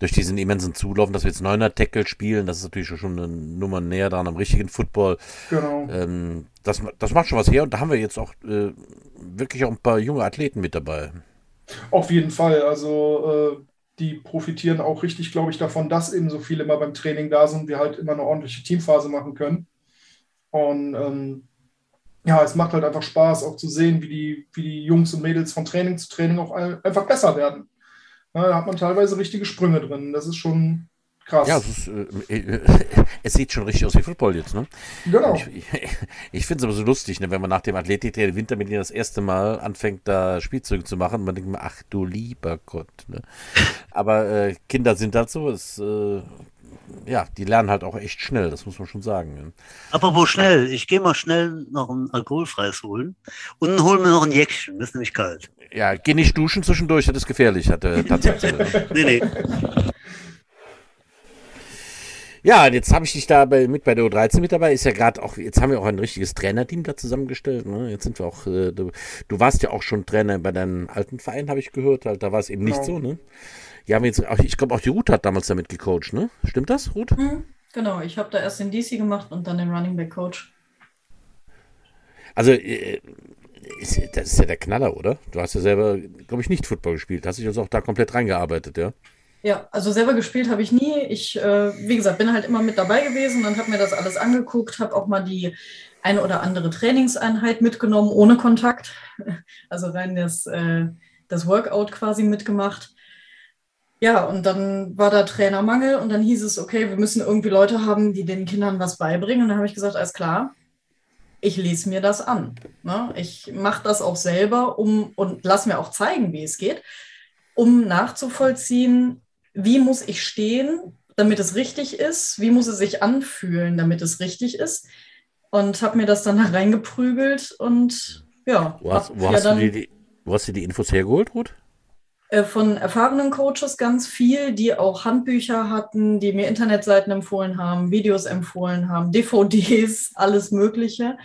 durch diesen immensen Zulaufen, dass wir jetzt 9er Tackle spielen, das ist natürlich schon eine Nummer näher dran am richtigen Football. genau. Ähm, das, das macht schon was her und da haben wir jetzt auch äh, wirklich auch ein paar junge Athleten mit dabei. Auf jeden Fall. Also äh, die profitieren auch richtig, glaube ich, davon, dass eben so viele immer beim Training da sind wir halt immer eine ordentliche Teamphase machen können. Und ähm, ja, es macht halt einfach Spaß, auch zu sehen, wie die, wie die Jungs und Mädels von Training zu Training auch ein- einfach besser werden. Ja, da hat man teilweise richtige Sprünge drin. Das ist schon krass. Ja, es, ist, äh, äh, es sieht schon richtig aus wie Football jetzt, ne? genau. Ich, ich, ich finde es aber so lustig, ne, wenn man nach dem Athletiktraining Winter mit ihnen das erste Mal anfängt, da Spielzeuge zu machen. Man denkt mir, ach du lieber Gott. Ne? Aber äh, Kinder sind halt so, es, äh, ja, die lernen halt auch echt schnell, das muss man schon sagen. Ne? Apropos schnell, ich gehe mal schnell noch ein alkoholfreies holen und hol mir noch ein Jäckchen, das ist nämlich kalt. Ja, geh nicht duschen zwischendurch, das ist gefährlich, hat der tatsächlich. Nee, nee. Ja, und jetzt habe ich dich da bei, mit bei der U13 mit dabei. Ist ja gerade auch, jetzt haben wir auch ein richtiges Trainerteam da zusammengestellt. Ne? Jetzt sind wir auch, äh, du, du warst ja auch schon Trainer bei deinem alten Verein, habe ich gehört. Halt, da war es eben nicht Genau. so, ne? Ja, haben jetzt, auch, ich glaube auch die Ruth hat damals damit gecoacht, ne? Stimmt das, Ruth? Mhm, genau, ich habe da erst den DC gemacht und dann den Running Back Coach. Also, äh, ist, das ist ja der Knaller, oder? Du hast ja selber, glaube ich, nicht Football gespielt. Hast dich also auch da komplett reingearbeitet, ja? Ja, also selber gespielt habe ich nie. Ich, äh, wie gesagt, bin halt immer mit dabei gewesen und habe mir das alles angeguckt, habe auch mal die eine oder andere Trainingseinheit mitgenommen, ohne Kontakt. Also rein das, äh, das Workout quasi mitgemacht. Ja, und dann war da Trainermangel und dann hieß es, okay, wir müssen irgendwie Leute haben, die den Kindern was beibringen. Und dann habe ich gesagt, alles klar, ich lese mir das an. Ne? Ich mache das auch selber um und lass mir auch zeigen, wie es geht, um nachzuvollziehen, wie muss ich stehen, damit es richtig ist, wie muss es sich anfühlen, damit es richtig ist. Und habe mir das dann da reingeprügelt und ja, Wo hast, wo ja hast, dann, du, die, die- wo hast du die Infos hergeholt, Ruth? äh, von erfahrenen Coaches ganz viel, die auch Handbücher hatten, die mir Internetseiten empfohlen haben, Videos empfohlen haben, DVDs, alles Mögliche.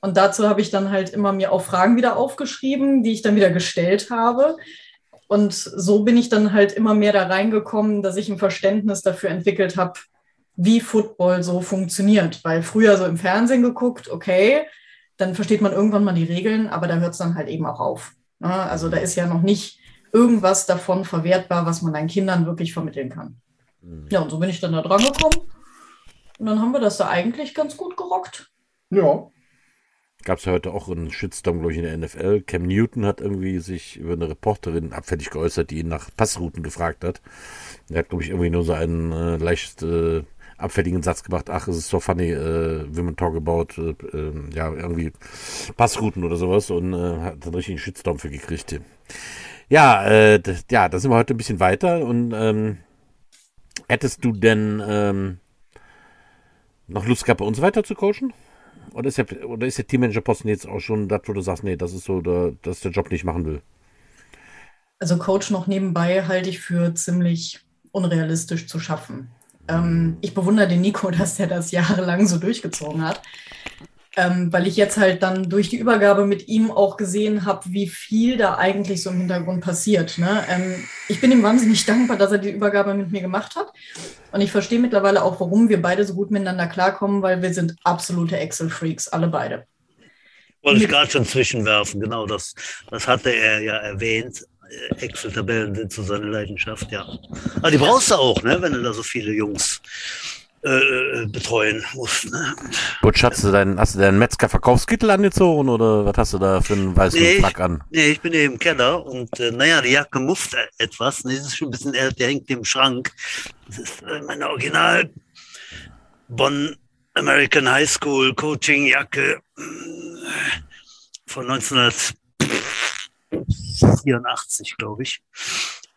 Und dazu habe ich dann halt immer mir auch Fragen wieder aufgeschrieben, die ich dann wieder gestellt habe. Und so bin ich dann halt immer mehr da reingekommen, dass ich ein Verständnis dafür entwickelt habe, wie Football so funktioniert. Weil früher so im Fernsehen geguckt, okay, dann versteht man irgendwann mal die Regeln, aber da hört es dann halt eben auch auf. Ja, also da ist ja noch nicht irgendwas davon verwertbar, was man deinen Kindern wirklich vermitteln kann. Ja, und so bin ich dann da dran gekommen. Und dann haben wir das da eigentlich ganz gut gerockt. Ja, Gab es ja heute auch einen Shitstorm, glaube ich, in der NFL. Cam Newton hat irgendwie sich über eine Reporterin abfällig geäußert, die ihn nach Passrouten gefragt hat. Er hat, glaube ich, irgendwie nur so einen äh, leicht äh, abfälligen Satz gemacht. Ach, es ist so funny, äh, when we talk about, äh, äh, ja, irgendwie Passrouten oder sowas und äh, hat dann richtig einen Shitstorm für gekriegt. Ja, äh, das, ja, da sind wir heute ein bisschen weiter und ähm, hättest du denn ähm, noch Lust gehabt, bei uns weiter zu coachen? Oder ist der, oder ist der Teammanager-Posten jetzt auch schon das, wo du sagst, nee, das ist so, der, das ist der Job, den ich machen will? Also Coach noch nebenbei halte ich für ziemlich unrealistisch zu schaffen. Ähm, ich bewundere den Nico, dass der das jahrelang so durchgezogen hat, ähm, weil ich jetzt halt dann durch die Übergabe mit ihm auch gesehen habe, wie viel da eigentlich so im Hintergrund passiert. Ne? Ähm, ich bin ihm wahnsinnig dankbar, dass er die Übergabe mit mir gemacht hat. Und ich verstehe mittlerweile auch, warum wir beide so gut miteinander klarkommen, weil wir sind absolute Excel-Freaks, alle beide. Wollte ich gerade schon zwischenwerfen, genau das, das hatte er ja erwähnt. Äh, Excel-Tabellen sind so seine Leidenschaft, ja. Aber die brauchst du auch, ne, wenn du da so viele Jungs äh, betreuen musst. Ne? Butch, hast du deinen, hast du deinen Metzger-Verkaufskittel angezogen oder was hast du da für einen weißen Nee, Frack an? Nee, ich bin hier im Keller und äh, naja, die Jacke mufft e- etwas. Nee, das ist schon ein bisschen älter, der hängt im Schrank. Das ist äh, meine Original Bonn American High School Coaching Jacke äh, von 1984, glaube ich.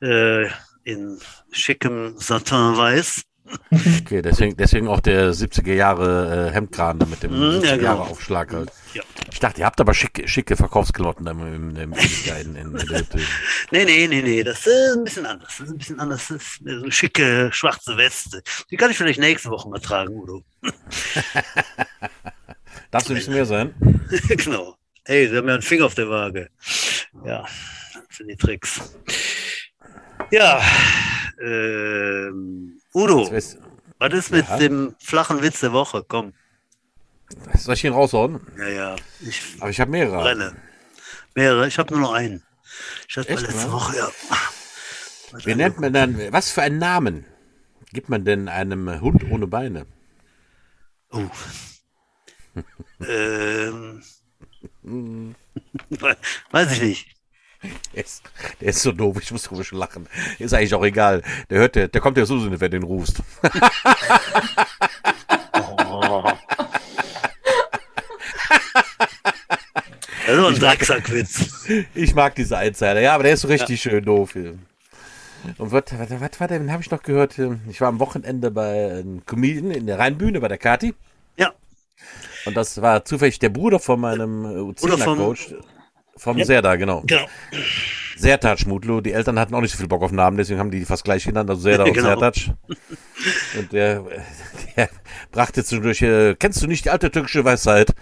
Äh, in schickem Satinweiß. Okay, deswegen, deswegen auch der 70er Jahre äh, Hemdkragen da mit dem Mhm, 70er ja, genau. Jahre Aufschlag halt. Ja. Ich dachte, ihr habt aber schicke, schicke Verkaufsklamotten im, im, im, in, in, in der Hütte. Nee, nee, nee, nee, das ist ein bisschen anders. Das ist ein bisschen anders. Das ist eine schicke schwarze Weste. Die kann ich vielleicht nächste Woche mal tragen, Udo. Darfst du nicht mehr sein? genau. Hey, Sie haben ja einen Finger auf der Waage. Ja, das sind die Tricks. Ja, ähm, Udo, was ist mit Ja. dem flachen Witz der Woche? Komm. Soll ich ihn raushauen? Ja, ja, ich Aber ich habe mehrere. brenne. Mehrere, ich habe nur noch einen. Ich hatte Echt, letzte ne? Woche, ja. Wie nennt man dann, was für einen Namen gibt man denn einem Hund ohne Beine? Oh. ähm. Weiß ich nicht. Der ist, der ist so doof, ich muss drüber schon lachen. Ist eigentlich auch egal. Der hört, der, der kommt ja so nicht, wer den rufst. Oh. Das ist ein Drecksackwitz. Ich mag diese Einzeiler, ja, aber der ist so richtig schön doof. hier. Und was, was, was war der, den habe ich noch gehört? Ich war am Wochenende bei einem Comedian in der Rheinbühne bei der Kati. Ja, Und das war zufällig der Bruder von meinem äh, Bruder vom- U10er-Coach. Vom Serda, genau. genau. Sertac Mutlu. Die Eltern hatten auch nicht so viel Bock auf Namen, deswegen haben die fast gleich genannt, also Serda und Genau. Sertac. Und der, der brachte zwischendurch, äh, kennst du nicht die alte türkische Weisheit?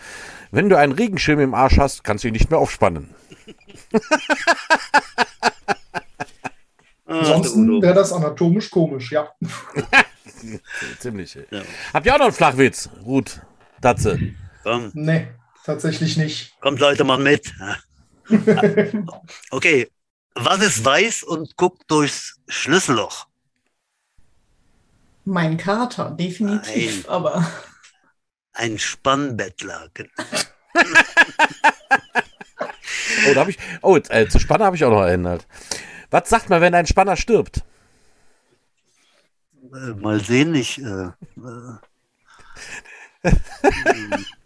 Wenn du einen Regenschirm im Arsch hast, kannst du ihn nicht mehr aufspannen. Ah, Ansonsten wäre das anatomisch komisch, ja. Ziemlich. Ja. Habt ihr auch noch einen Flachwitz? Ruth, Datze. Komm, Nee, tatsächlich nicht. kommt Leute, mal mit. Okay, was ist weiß und guckt durchs Schlüsselloch? Mein Kater, definitiv. Nein. Aber Ein Spannbettlaken. Oh, da hab ich, oh, äh, zu Spanner habe ich auch noch erinnert. Was sagt man, wenn ein Spanner stirbt? Äh, mal sehen, ich. Äh, äh,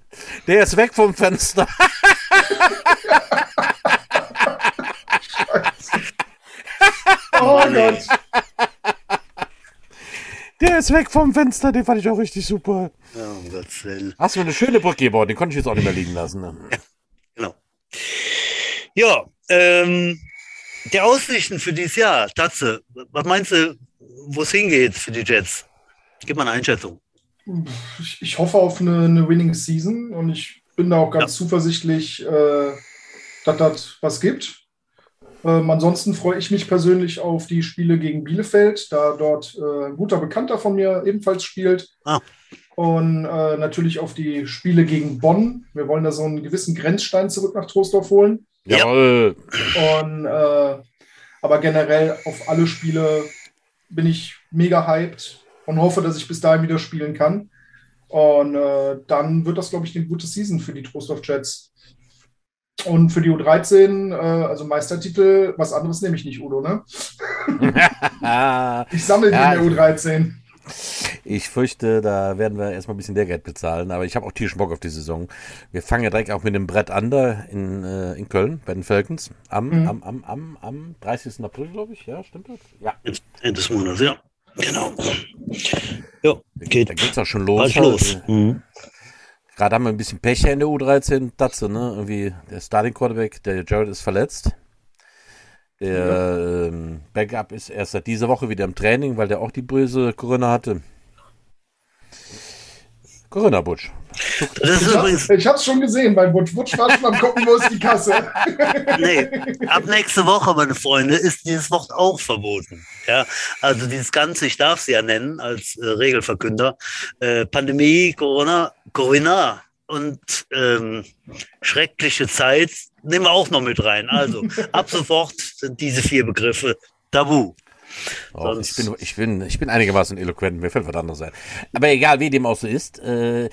Der ist weg vom Fenster. Oh. Gott. Der ist weg vom Fenster, den fand ich auch richtig super. ja, Gottes Willen. Hast du eine schöne Brücke gebaut, den konnte ich jetzt auch nicht mehr liegen lassen. Ne? Genau. Ja, ähm, der Aussichten für dieses Jahr, Tatze, was meinst du, wo es hingeht für die Jets? Gib mal eine Einschätzung. Ich, hoffe auf eine, eine Winning Season und ich bin da auch ganz zuversichtlich, äh, dass das was gibt. Ähm, ansonsten freue ich mich persönlich auf die Spiele gegen Bielefeld, da dort äh, ein guter Bekannter von mir ebenfalls spielt. Ah. Und äh, natürlich auf die Spiele gegen Bonn. Wir wollen da so einen gewissen Grenzstein zurück nach Trostorf holen. Ja. Jawohl. Und, äh, aber generell auf alle Spiele bin ich mega hyped und hoffe, dass ich bis dahin wieder spielen kann. Und äh, dann wird das, glaube ich, eine gute Season für die Trostorf Jets. Und für die U13, äh, also Meistertitel, was anderes nehme ich nicht, Udo, ne? Ich sammle die Ja, in der U13. ich fürchte, da werden wir erstmal ein bisschen Lehrgeld bezahlen, aber ich habe auch tierischen Bock auf die Saison. Wir fangen ja direkt auch mit dem Brett an da in, äh, in Köln bei den Falcons am, Mhm. am, am, am, am 30. April, glaube ich. Ja, stimmt das? Ja. Ende des Monats, ja. Genau. Ja, geht Da geht's auch schon los. bald los. Halt. Mhm. Gerade haben wir ein bisschen Pech hier in der U13, Datze, ne? Irgendwie der Starting Quarterback, der Jared ist verletzt. Der ähm, Backup ist erst seit dieser Woche wieder im Training, weil der auch die böse Corona hatte. Corona Butch. Das ist Ich übrigens, hab's, ich hab's schon gesehen bei Butch. Butch war schon am gucken, wo ist die Kasse. nee, ab nächste Woche, meine Freunde, ist dieses Wort auch verboten. Ja, also dieses Ganze, ich darf es ja nennen als äh, Regelverkünder, äh, Pandemie, Corona, Corona und ähm, schreckliche Zeit nehmen wir auch noch mit rein. Also ab sofort sind diese vier Begriffe tabu. Sonst- ich, bin, ich, bin, ich bin einigermaßen eloquent, mir fällt was anderes ein. Aber egal, wie dem auch so ist. Äh,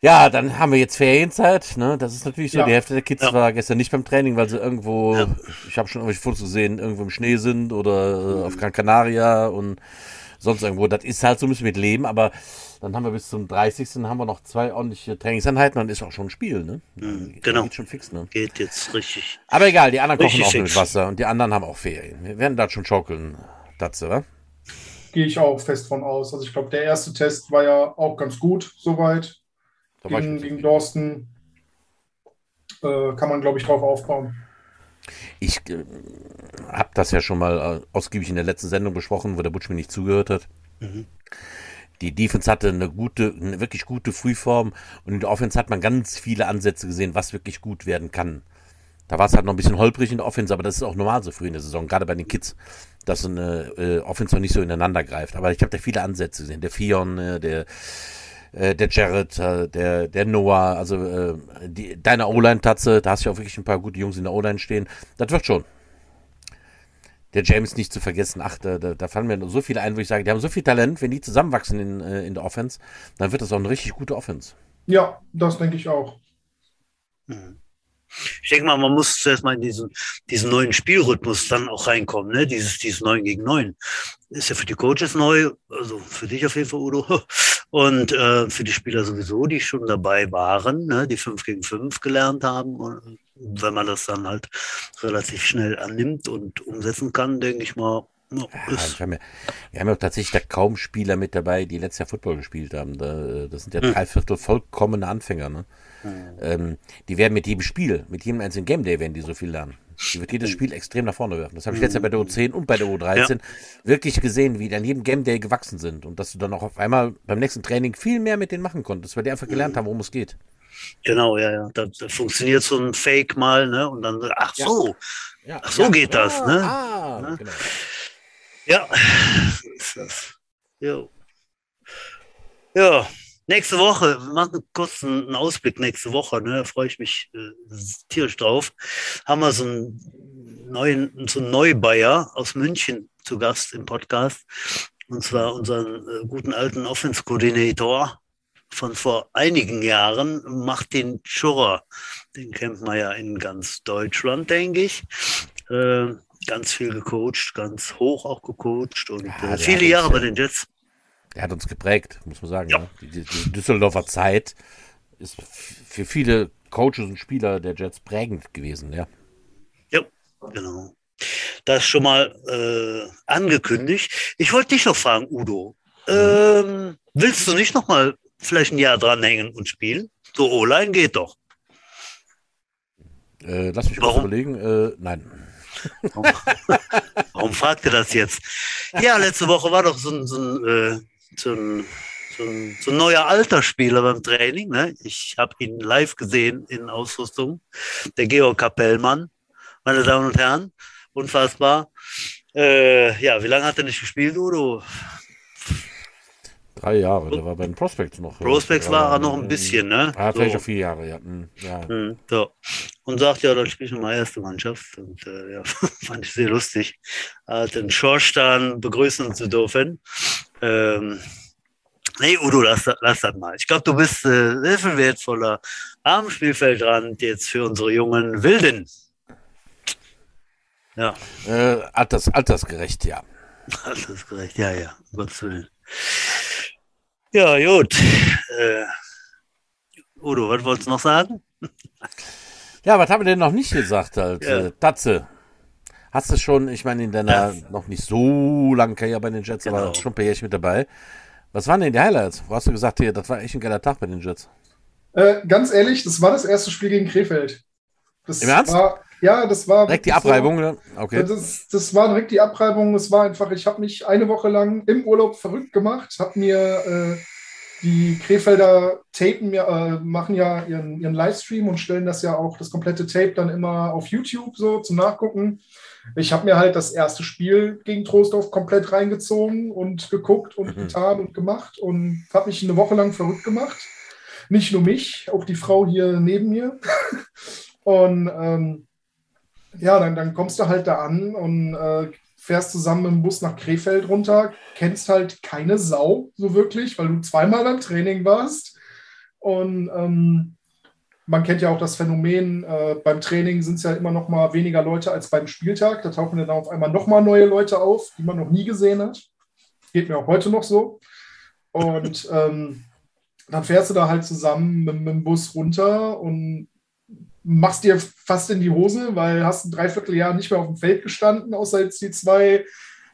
ja, dann haben wir jetzt Ferienzeit. Ne? Das ist natürlich so. Ja. Die Hälfte der Kids Ja. war gestern nicht beim Training, weil sie irgendwo, Ja. ich habe schon irgendwelche Fotos gesehen, irgendwo im Schnee sind oder äh, auf Gran Canaria und sonst irgendwo. Das ist halt so, müssen wir mit leben. Aber dann haben wir bis zum 30. haben wir noch zwei ordentliche Trainingseinheiten und ist auch schon ein Spiel. Ne? Mhm, genau. Geht schon fix, ne? Geht jetzt richtig. Aber egal, die anderen kochen auch nur mit fix. Wasser und die anderen haben auch Ferien. Wir werden da schon schaukeln, Datze, wa? Gehe ich auch fest von aus. Also ich glaube, der erste Test war ja auch ganz gut soweit. Da Gegen, gegen Dorsten äh, kann man, glaube ich, drauf aufbauen. Ich äh, habe das ja schon mal äh, ausgiebig in der letzten Sendung besprochen, wo der Butch mir nicht zugehört hat. Mhm. die Defense hatte eine gute, eine wirklich gute Frühform und in der Offense hat man ganz viele Ansätze gesehen, was wirklich gut werden kann. Da war es halt noch ein bisschen holprig in der Offense, aber das ist auch normal so früh in der Saison, gerade bei den Kids, dass eine äh, Offense noch nicht so ineinander greift. Aber ich habe da viele Ansätze gesehen. Der Fion, äh, der äh, der Jared, äh, der, der Noah, also äh, die, deine O-Line-Tatze, da hast du ja auch wirklich ein paar gute Jungs in der O-Line stehen. Das wird schon. Der James nicht zu vergessen, ach, da, da, da fallen mir so viele ein, wo ich sage, die haben so viel Talent, wenn die zusammenwachsen in, äh, in der Offense, dann wird das auch eine richtig gute Offense. Ja, das denke ich auch. Mhm. Ich denke mal, man muss zuerst mal in diesen, diesen neuen Spielrhythmus dann auch reinkommen, ne? Dieses, dieses 9 gegen 9. Ist ja für die Coaches neu, also für dich auf jeden Fall, Udo. Und äh, für die Spieler sowieso, die schon dabei waren, ne? die 5 gegen 5 gelernt haben. Und wenn man das dann halt relativ schnell annimmt und umsetzen kann, denke ich mal, ja, wir, haben ja, wir haben ja tatsächlich da kaum Spieler mit dabei, die letztes Jahr Football gespielt haben. Da, das sind ja hm. drei Viertel vollkommene Anfänger. Ne? Mhm. Ähm, die werden mit jedem Spiel, mit jedem einzelnen Game Day werden die so viel lernen. Die wird jedes Spiel extrem nach vorne werfen. Das habe ich letztes Jahr bei der U10 und bei der U13 ja. wirklich gesehen, wie die an jedem Game Day gewachsen sind und dass du dann auch auf einmal beim nächsten Training viel mehr mit denen machen konntest, weil die einfach gelernt haben, worum es geht. Genau, ja, ja. Da, da funktioniert so ein Fake mal, ne? Und dann, ach so, ja. ach so ja. geht das, ne? Ah, ne? Genau. Ja, so ist das. Jo. Ja, Nächste Woche, wir machen kurz einen Ausblick nächste Woche, ne? da freue ich mich äh, tierisch drauf. Haben wir so einen neuen, so einen Neubayer aus München zu Gast im Podcast. Und zwar unseren äh, guten alten Offense-Koordinator von vor einigen Jahren, Martin Schurrer. Den kennt man ja in ganz Deutschland, denke ich. Äh, ganz viel gecoacht, ganz hoch auch gecoacht und ja, äh, viele Jahre bei den Jets der hat uns geprägt, muss man sagen. Ja. Ne? Die, die, Düsseldorfer Zeit ist für viele Coaches und Spieler der Jets prägend gewesen, ja. Ja, genau. Das schon mal äh, angekündigt. Ich wollte dich noch fragen, Udo. Ähm, willst du nicht noch mal vielleicht ein Jahr dranhängen und spielen? So O-Line geht doch. Äh, lass mich kurz überlegen. Äh, nein. Warum, warum fragt ihr das jetzt? Ja, letzte Woche war doch so ein, so ein äh, so ein, so ein, so ein neuer Altersspieler beim Training. Ne? Ich habe ihn live gesehen in Ausrüstung. Der Georg Kapellmann, meine Damen und Herren. Unfassbar. Äh, ja, wie lange hat er nicht gespielt, Udo? Drei Jahre, der war bei den Prospects noch. Prospects war er noch ein bisschen, ne? Er hat so. auch vier Jahre, ja. Hm, ja. Hm, so. Und sagt, ja, dann spiele ich nochmal erste Mannschaft. Und äh, ja, fand ich sehr lustig, den Schorstein begrüßen zu dürfen. Ähm, nee, Udo, lass, lass das mal. Ich glaube, du bist äh, sehr viel wertvoller am Spielfeldrand jetzt für unsere jungen Wilden. Ja. Äh, alters, altersgerecht, ja. Altersgerecht, ja, ja, um Gottes Willen. Ja, gut. Äh, Udo, was wolltest du noch sagen? ja, was haben wir denn noch nicht gesagt? Halt? Ja. Äh, Tatze. Hast du schon, ich meine, in deiner ja. noch nicht so langen Karriere bei den Jets, genau. aber schon ein paar Jährchen mit dabei. Was waren denn die Highlights? Wo hast du gesagt, hier, das war echt ein geiler Tag bei den Jets? Äh, ganz ehrlich, das war das erste Spiel gegen Krefeld. Das Im Ernst? War, ja, das war. Direkt die Abreibung, so, Okay. Das, das war direkt die Abreibung. Es war einfach, ich habe mich eine Woche lang im Urlaub verrückt gemacht, habe mir äh, die Krefelder tapen ja, äh, machen ja ihren, ihren Livestream und stellen das ja auch, das komplette Tape dann immer auf YouTube so zum Nachgucken. Ich habe mir halt das erste Spiel gegen Trostorf komplett reingezogen und geguckt und mhm. getan und gemacht und habe mich eine Woche lang verrückt gemacht. Nicht nur mich, auch die Frau hier neben mir. und ähm, ja, dann, dann kommst du halt da an und äh, fährst zusammen im Bus nach Krefeld runter, kennst halt keine Sau so wirklich, weil du zweimal beim Training warst. Und ähm, man kennt ja auch das Phänomen, äh, beim Training sind es ja immer noch mal weniger Leute als beim Spieltag. Da tauchen dann auf einmal noch mal neue Leute auf, die man noch nie gesehen hat. Geht mir auch heute noch so. Und ähm, dann fährst du da halt zusammen mit, mit, dem Bus runter und machst dir fast in die Hose, weil hast ein Dreivierteljahr nicht mehr auf dem Feld gestanden, außer jetzt die zwei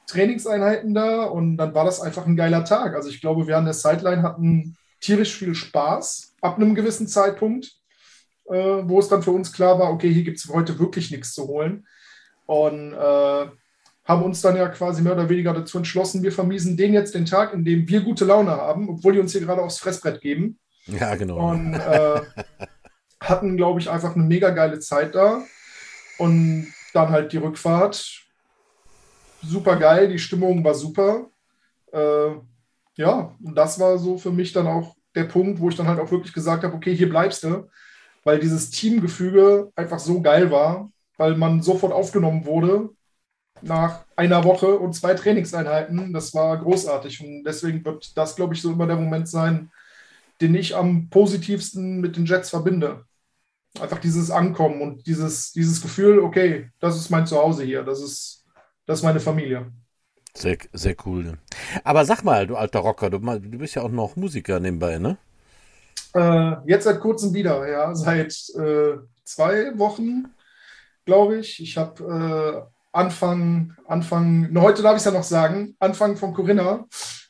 Trainingseinheiten da. Und dann war das einfach ein geiler Tag. Also ich glaube, wir an der Sideline hatten tierisch viel Spaß ab einem gewissen Zeitpunkt wo es dann für uns klar war, okay, hier gibt es heute wirklich nichts zu holen. Und äh, haben uns dann ja quasi mehr oder weniger dazu entschlossen, wir vermiesen denen jetzt den Tag, in dem wir gute Laune haben, obwohl die uns hier gerade aufs Fressbrett geben. Ja, genau. Und äh, hatten, glaube ich, einfach eine mega geile Zeit da. Und dann halt die Rückfahrt. Super geil, die Stimmung war super. Äh, ja, und das war so für mich dann auch der Punkt, wo ich dann halt auch wirklich gesagt habe, okay, hier bleibst du, weil dieses Teamgefüge einfach so geil war, weil man sofort aufgenommen wurde nach einer Woche und zwei Trainingseinheiten. Das war großartig und deswegen wird das, glaube ich, so immer der Moment sein, den ich am positivsten mit den Jets verbinde. Einfach dieses Ankommen und dieses, dieses Gefühl, okay, das ist mein Zuhause hier, das ist, das ist meine Familie. Sehr, sehr cool. Aber sag mal, du alter Rocker, du, du bist ja auch noch Musiker nebenbei, ne? Äh, jetzt seit kurzem wieder, ja, seit äh, zwei Wochen, glaube ich. Ich habe äh, Anfang, Anfang, heute darf ich es ja noch sagen, Anfang von Corinna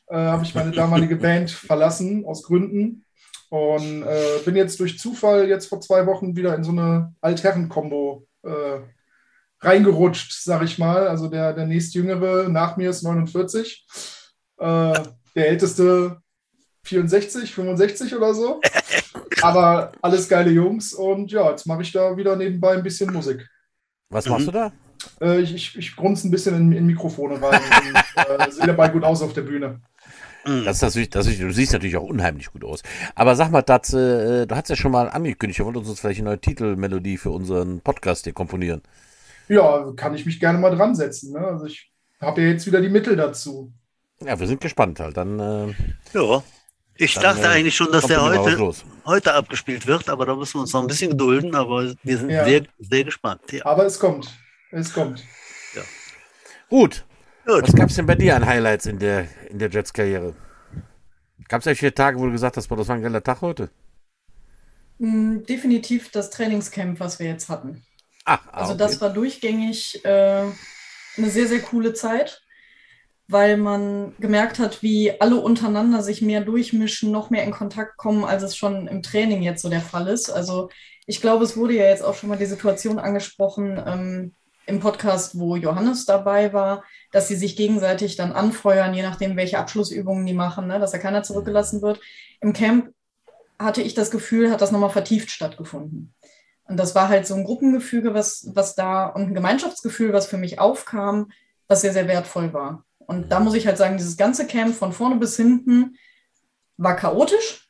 äh, habe ich meine damalige Band verlassen, aus Gründen. Und äh, bin jetzt durch Zufall jetzt vor zwei Wochen wieder in so eine Altherren-Kombo äh, reingerutscht, sag ich mal. Also der, der nächstjüngere nach mir ist 49. Äh, der älteste 64, 65 oder so. Aber alles geile Jungs. Und ja, jetzt mache ich da wieder nebenbei ein bisschen Musik. Was machst Mhm. du da? Äh, ich, ich, ich grunze ein bisschen in, in Mikrofone rein und äh, sehe dabei gut aus auf der Bühne. Mhm. Das ist natürlich, das ist, du siehst natürlich auch unheimlich gut aus. Aber sag mal, das, äh, du hast ja schon mal angekündigt, du wolltest uns vielleicht eine neue Titelmelodie für unseren Podcast hier komponieren. Ja, kann ich mich gerne mal dran setzen. Ne? Also ich habe ja jetzt wieder die Mittel dazu. Ja, wir sind gespannt halt. Dann äh, Ja. Ich Dann, dachte äh, eigentlich schon, dass der heute, heute abgespielt wird, aber da müssen wir uns noch ein bisschen gedulden, aber wir sind Ja. sehr, sehr gespannt. Ja. Aber es kommt. Es kommt. Gut. Gut. Was gab es denn bei dir an Highlights in der, in der Jets-Karriere? Gab es welche Tage, wo du gesagt hast, boah, das war ein geiler Tag heute? Mm, Definitiv das Trainingscamp, was wir jetzt hatten. Ach, ah, Also okay. das war durchgängig äh, eine sehr, sehr coole Zeit, weil man gemerkt hat, wie alle untereinander sich mehr durchmischen, noch mehr in Kontakt kommen, als es schon im Training jetzt so der Fall ist. Also ich glaube, es wurde ja jetzt auch schon mal die Situation angesprochen ähm, im Podcast, wo Johannes dabei war, dass sie sich gegenseitig dann anfeuern, je nachdem, welche Abschlussübungen die machen, ne, dass da keiner zurückgelassen wird. Im Camp hatte ich das Gefühl, hat das nochmal vertieft stattgefunden. Und das war halt so ein Gruppengefüge, was, was da und ein Gemeinschaftsgefühl, was für mich aufkam, was sehr, sehr wertvoll war. Und da muss ich halt sagen, dieses ganze Camp von vorne bis hinten war chaotisch.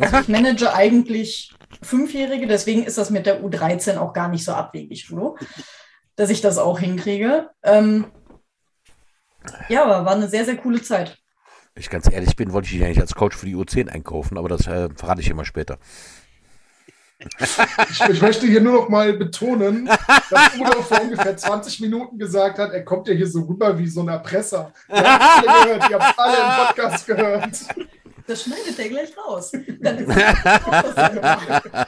Also ich manage eigentlich Fünfjährige, deswegen ist das mit der U13 auch gar nicht so abwegig, Flo, dass ich das auch hinkriege. Ähm, ja, aber war eine sehr, sehr coole Zeit. Ich ganz ehrlich bin, wollte ich dich eigentlich als Coach für die U10 einkaufen, aber das äh, verrate ich immer später. Ich, ich möchte hier nur noch mal betonen, dass Udo vor ungefähr 20 Minuten gesagt hat, er kommt ja hier so rüber wie so ein Erpresser. Ihr habt alle gehört, ihr habt alle im Podcast gehört. Das schneidet der gleich raus. Dann ist er.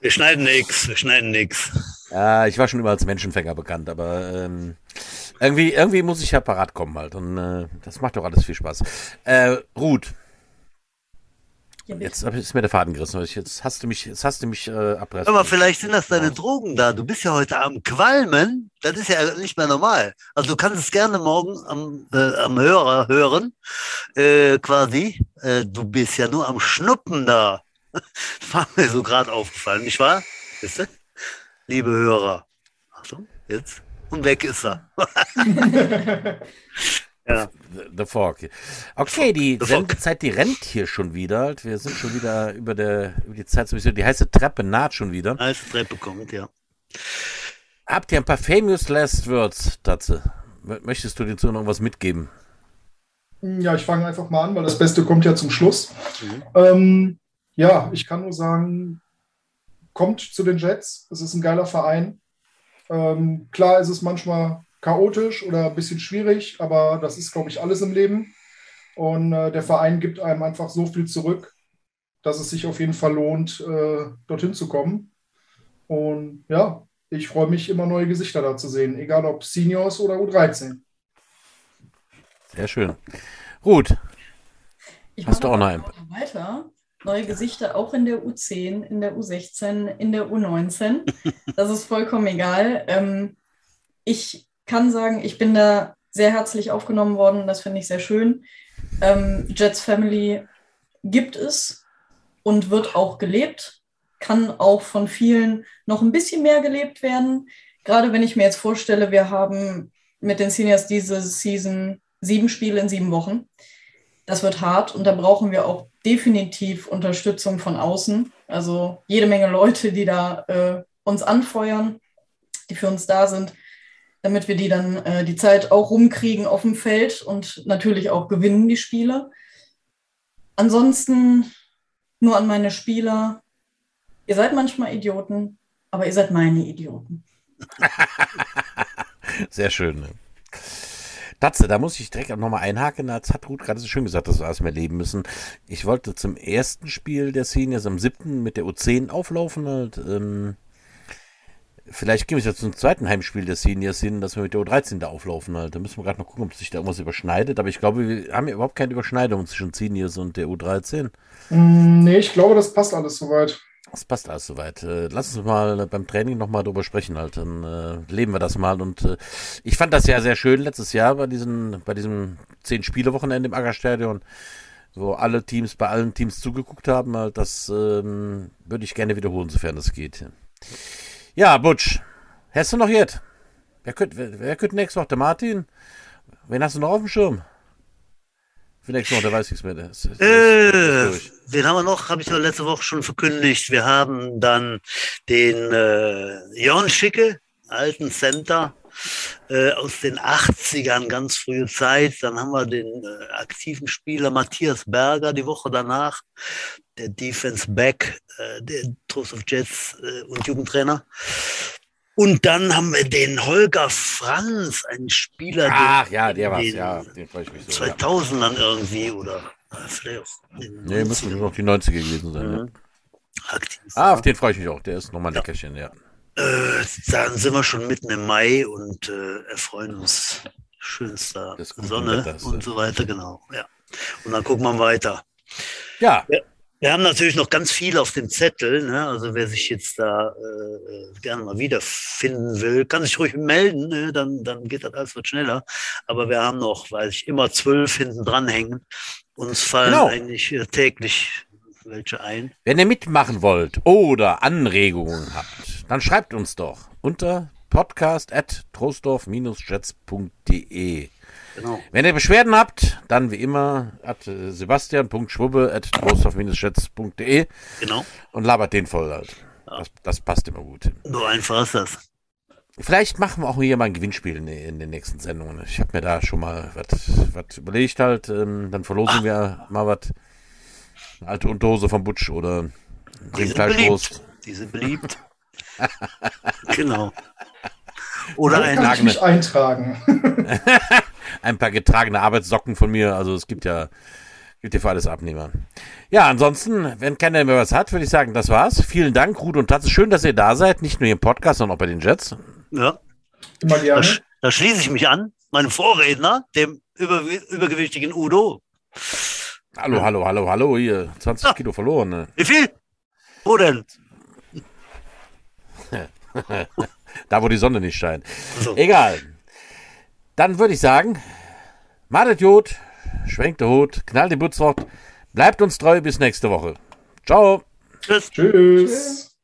Wir schneiden nix, wir schneiden nix. Ja, ich war schon immer als Menschenfänger bekannt, aber ähm, irgendwie, irgendwie muss ich ja parat kommen halt. Und äh, das macht doch alles viel Spaß. Äh, Ruth, Ja, jetzt ist mir der Faden gerissen. Ich- Jetzt hast du mich, jetzt hast du mich äh, abreißen. Aber vielleicht sind das deine Drogen da. Du bist ja heute am Qualmen. Das ist ja nicht mehr normal. Also du kannst es gerne morgen am, äh, am Hörer hören, äh, quasi. Äh, du bist ja nur am Schnuppen da. Das war mir so gerade aufgefallen, nicht wahr? Wisst ihr? Liebe Hörer. Achtung, jetzt. Und weg ist er. ja. The, Fog. Okay, die. Sendezeit, die rennt hier schon wieder. Wir sind schon wieder über, der, über die Zeit. Die heiße Treppe naht schon wieder. Als Treppe kommt, ja. Habt ihr ein paar famous last words, Tatze? Möchtest du den Zuhörern was mitgeben? Ja, ich fange einfach mal an, weil das Beste kommt ja zum Schluss. Mhm. Ähm, ja, ich kann nur sagen, kommt zu den Jets. Es ist ein geiler Verein. Ähm, klar ist es manchmal chaotisch oder ein bisschen schwierig, aber das ist, glaube ich, alles im Leben. Und äh, der Verein gibt einem einfach so viel zurück, dass es sich auf jeden Fall lohnt, äh, dorthin zu kommen. Und ja, ich freue mich immer neue Gesichter da zu sehen, egal ob Seniors oder U13. Sehr schön. Ruth, Ich Hast du mache auch noch einen? Weiter. Neue Gesichter auch in der U10, in der U16, in der U19. Das ist vollkommen egal. Ähm, ich kann sagen, ich bin da sehr herzlich aufgenommen worden. Das finde ich sehr schön. Ähm, Jets Family gibt es und wird auch gelebt, kann auch von vielen noch ein bisschen mehr gelebt werden. Gerade wenn ich mir jetzt vorstelle, wir haben mit den Seniors diese Season sieben Spiele in sieben Wochen. Das wird hart und da brauchen wir auch definitiv Unterstützung von außen. Also jede Menge Leute, die da äh, uns anfeuern, die für uns da sind, damit wir die dann äh, die Zeit auch rumkriegen auf dem Feld und natürlich auch gewinnen die Spiele. Ansonsten nur an meine Spieler. Ihr seid manchmal Idioten, aber ihr seid meine Idioten. Sehr schön. Ne? Datze, da muss ich direkt nochmal einhaken. Das hat Ruth gerade so schön gesagt, dass wir alles mehr leben müssen. Ich wollte zum ersten Spiel der Seniors am 7. mit der U10 auflaufen. Halt, ähm, vielleicht gehen wir jetzt zum zweiten Heimspiel der Seniors hin, dass wir mit der U13 da auflaufen. Halt. Da müssen wir gerade noch gucken, ob sich da irgendwas überschneidet. Aber ich glaube, wir haben ja überhaupt keine Überschneidung zwischen Seniors und der U13. Mm, nee, ich glaube, das passt alles soweit. Das passt alles soweit. Äh, lass uns mal beim Training nochmal drüber sprechen halt. Dann äh, leben wir das mal. Und äh, ich fand das ja sehr schön letztes Jahr bei diesen, bei diesem zehn Spiele Wochenende im Aggerstadion, wo alle Teams bei allen Teams zugeguckt haben. Halt, das ähm, würde ich gerne wiederholen, sofern das geht. Ja, Butch, hast du noch jetzt? Wer könnte, wer, wer könnte nächste Woche? Der Martin? Wen hast du noch auf dem Schirm? Für nächste Woche, der weiß nichts mehr. Das, das, Äh, wen haben wir noch? Habe ich ja letzte Woche schon verkündigt. Wir haben dann den äh, Jörn Schicke, alten Center äh, aus den 80ern, ganz frühe Zeit. Dann haben wir den äh, aktiven Spieler Matthias Berger die Woche danach, der Defense Back, äh, der Trost of Jets äh, und Jugendtrainer. Und dann haben wir den Holger Franz, einen Spieler, Ach ja, den- der war's, den ja. Den freue ich mich so. Ja. 2000ern irgendwie oder vielleicht auch Nee, müssen 90ern. nur noch die 90er gewesen sein. Ja. Mhm. aktiv. Ah, auf den freue ich mich auch. Der ist nochmal ein Leckerchen, ja. Äh, dann sind wir schon mitten im Mai und äh, erfreuen uns schönster Sonne Wetters, und so weiter, genau. Ja. Und dann gucken wir weiter. Ja, Wir haben natürlich noch ganz viel auf dem Zettel. Ne? Also wer sich jetzt da äh, gerne mal wiederfinden will, kann sich ruhig melden. Ne? Dann, dann geht das alles wird schneller. Aber wir haben noch, weiß ich, immer zwölf hinten dran hängen. Uns fallen Genau. eigentlich äh, täglich welche ein. Wenn ihr mitmachen wollt oder Anregungen habt, dann schreibt uns doch unter podcast.trostorf-jets.de. Genau. Wenn ihr Beschwerden habt, dann wie immer at sebastian.schwubbe.trostorf-jets.de Genau. und labert den voll halt. Das, das passt immer gut. So einfach ist das. Vielleicht machen wir auch hier mal ein Gewinnspiel in, in den nächsten Sendungen. Ich habe mir da schon mal was überlegt halt. Ähm, dann verlosen wir mal was. Eine alte Unterhose vom Butsch oder ein Die sind beliebt. Genau. Oder Da ein, kann ich mich eintragen. ein paar getragene Arbeitssocken von mir. Also es gibt ja, gibt ja für alles Abnehmer. Ja, ansonsten, wenn keiner mehr was hat, würde ich sagen, das war's. Vielen Dank, Ruth und Tatze. Schön, dass ihr da seid. Nicht nur hier im Podcast, sondern auch bei den Jets. ja, Immer da, gerne. sch- da schließe ich mich an. Meinem Vorredner, dem über, übergewichtigen Udo. Hallo, hallo, hallo, hallo. Hier, 20 Ja. Kilo verloren. Ne? Wie viel? Wo denn? Da, wo die Sonne nicht scheint. So. Egal. Dann würde ich sagen, madet Jod, schwenkt der Hut, knallt die Butzwort, bleibt uns treu bis nächste Woche. Ciao. Tschüss. Tschüss.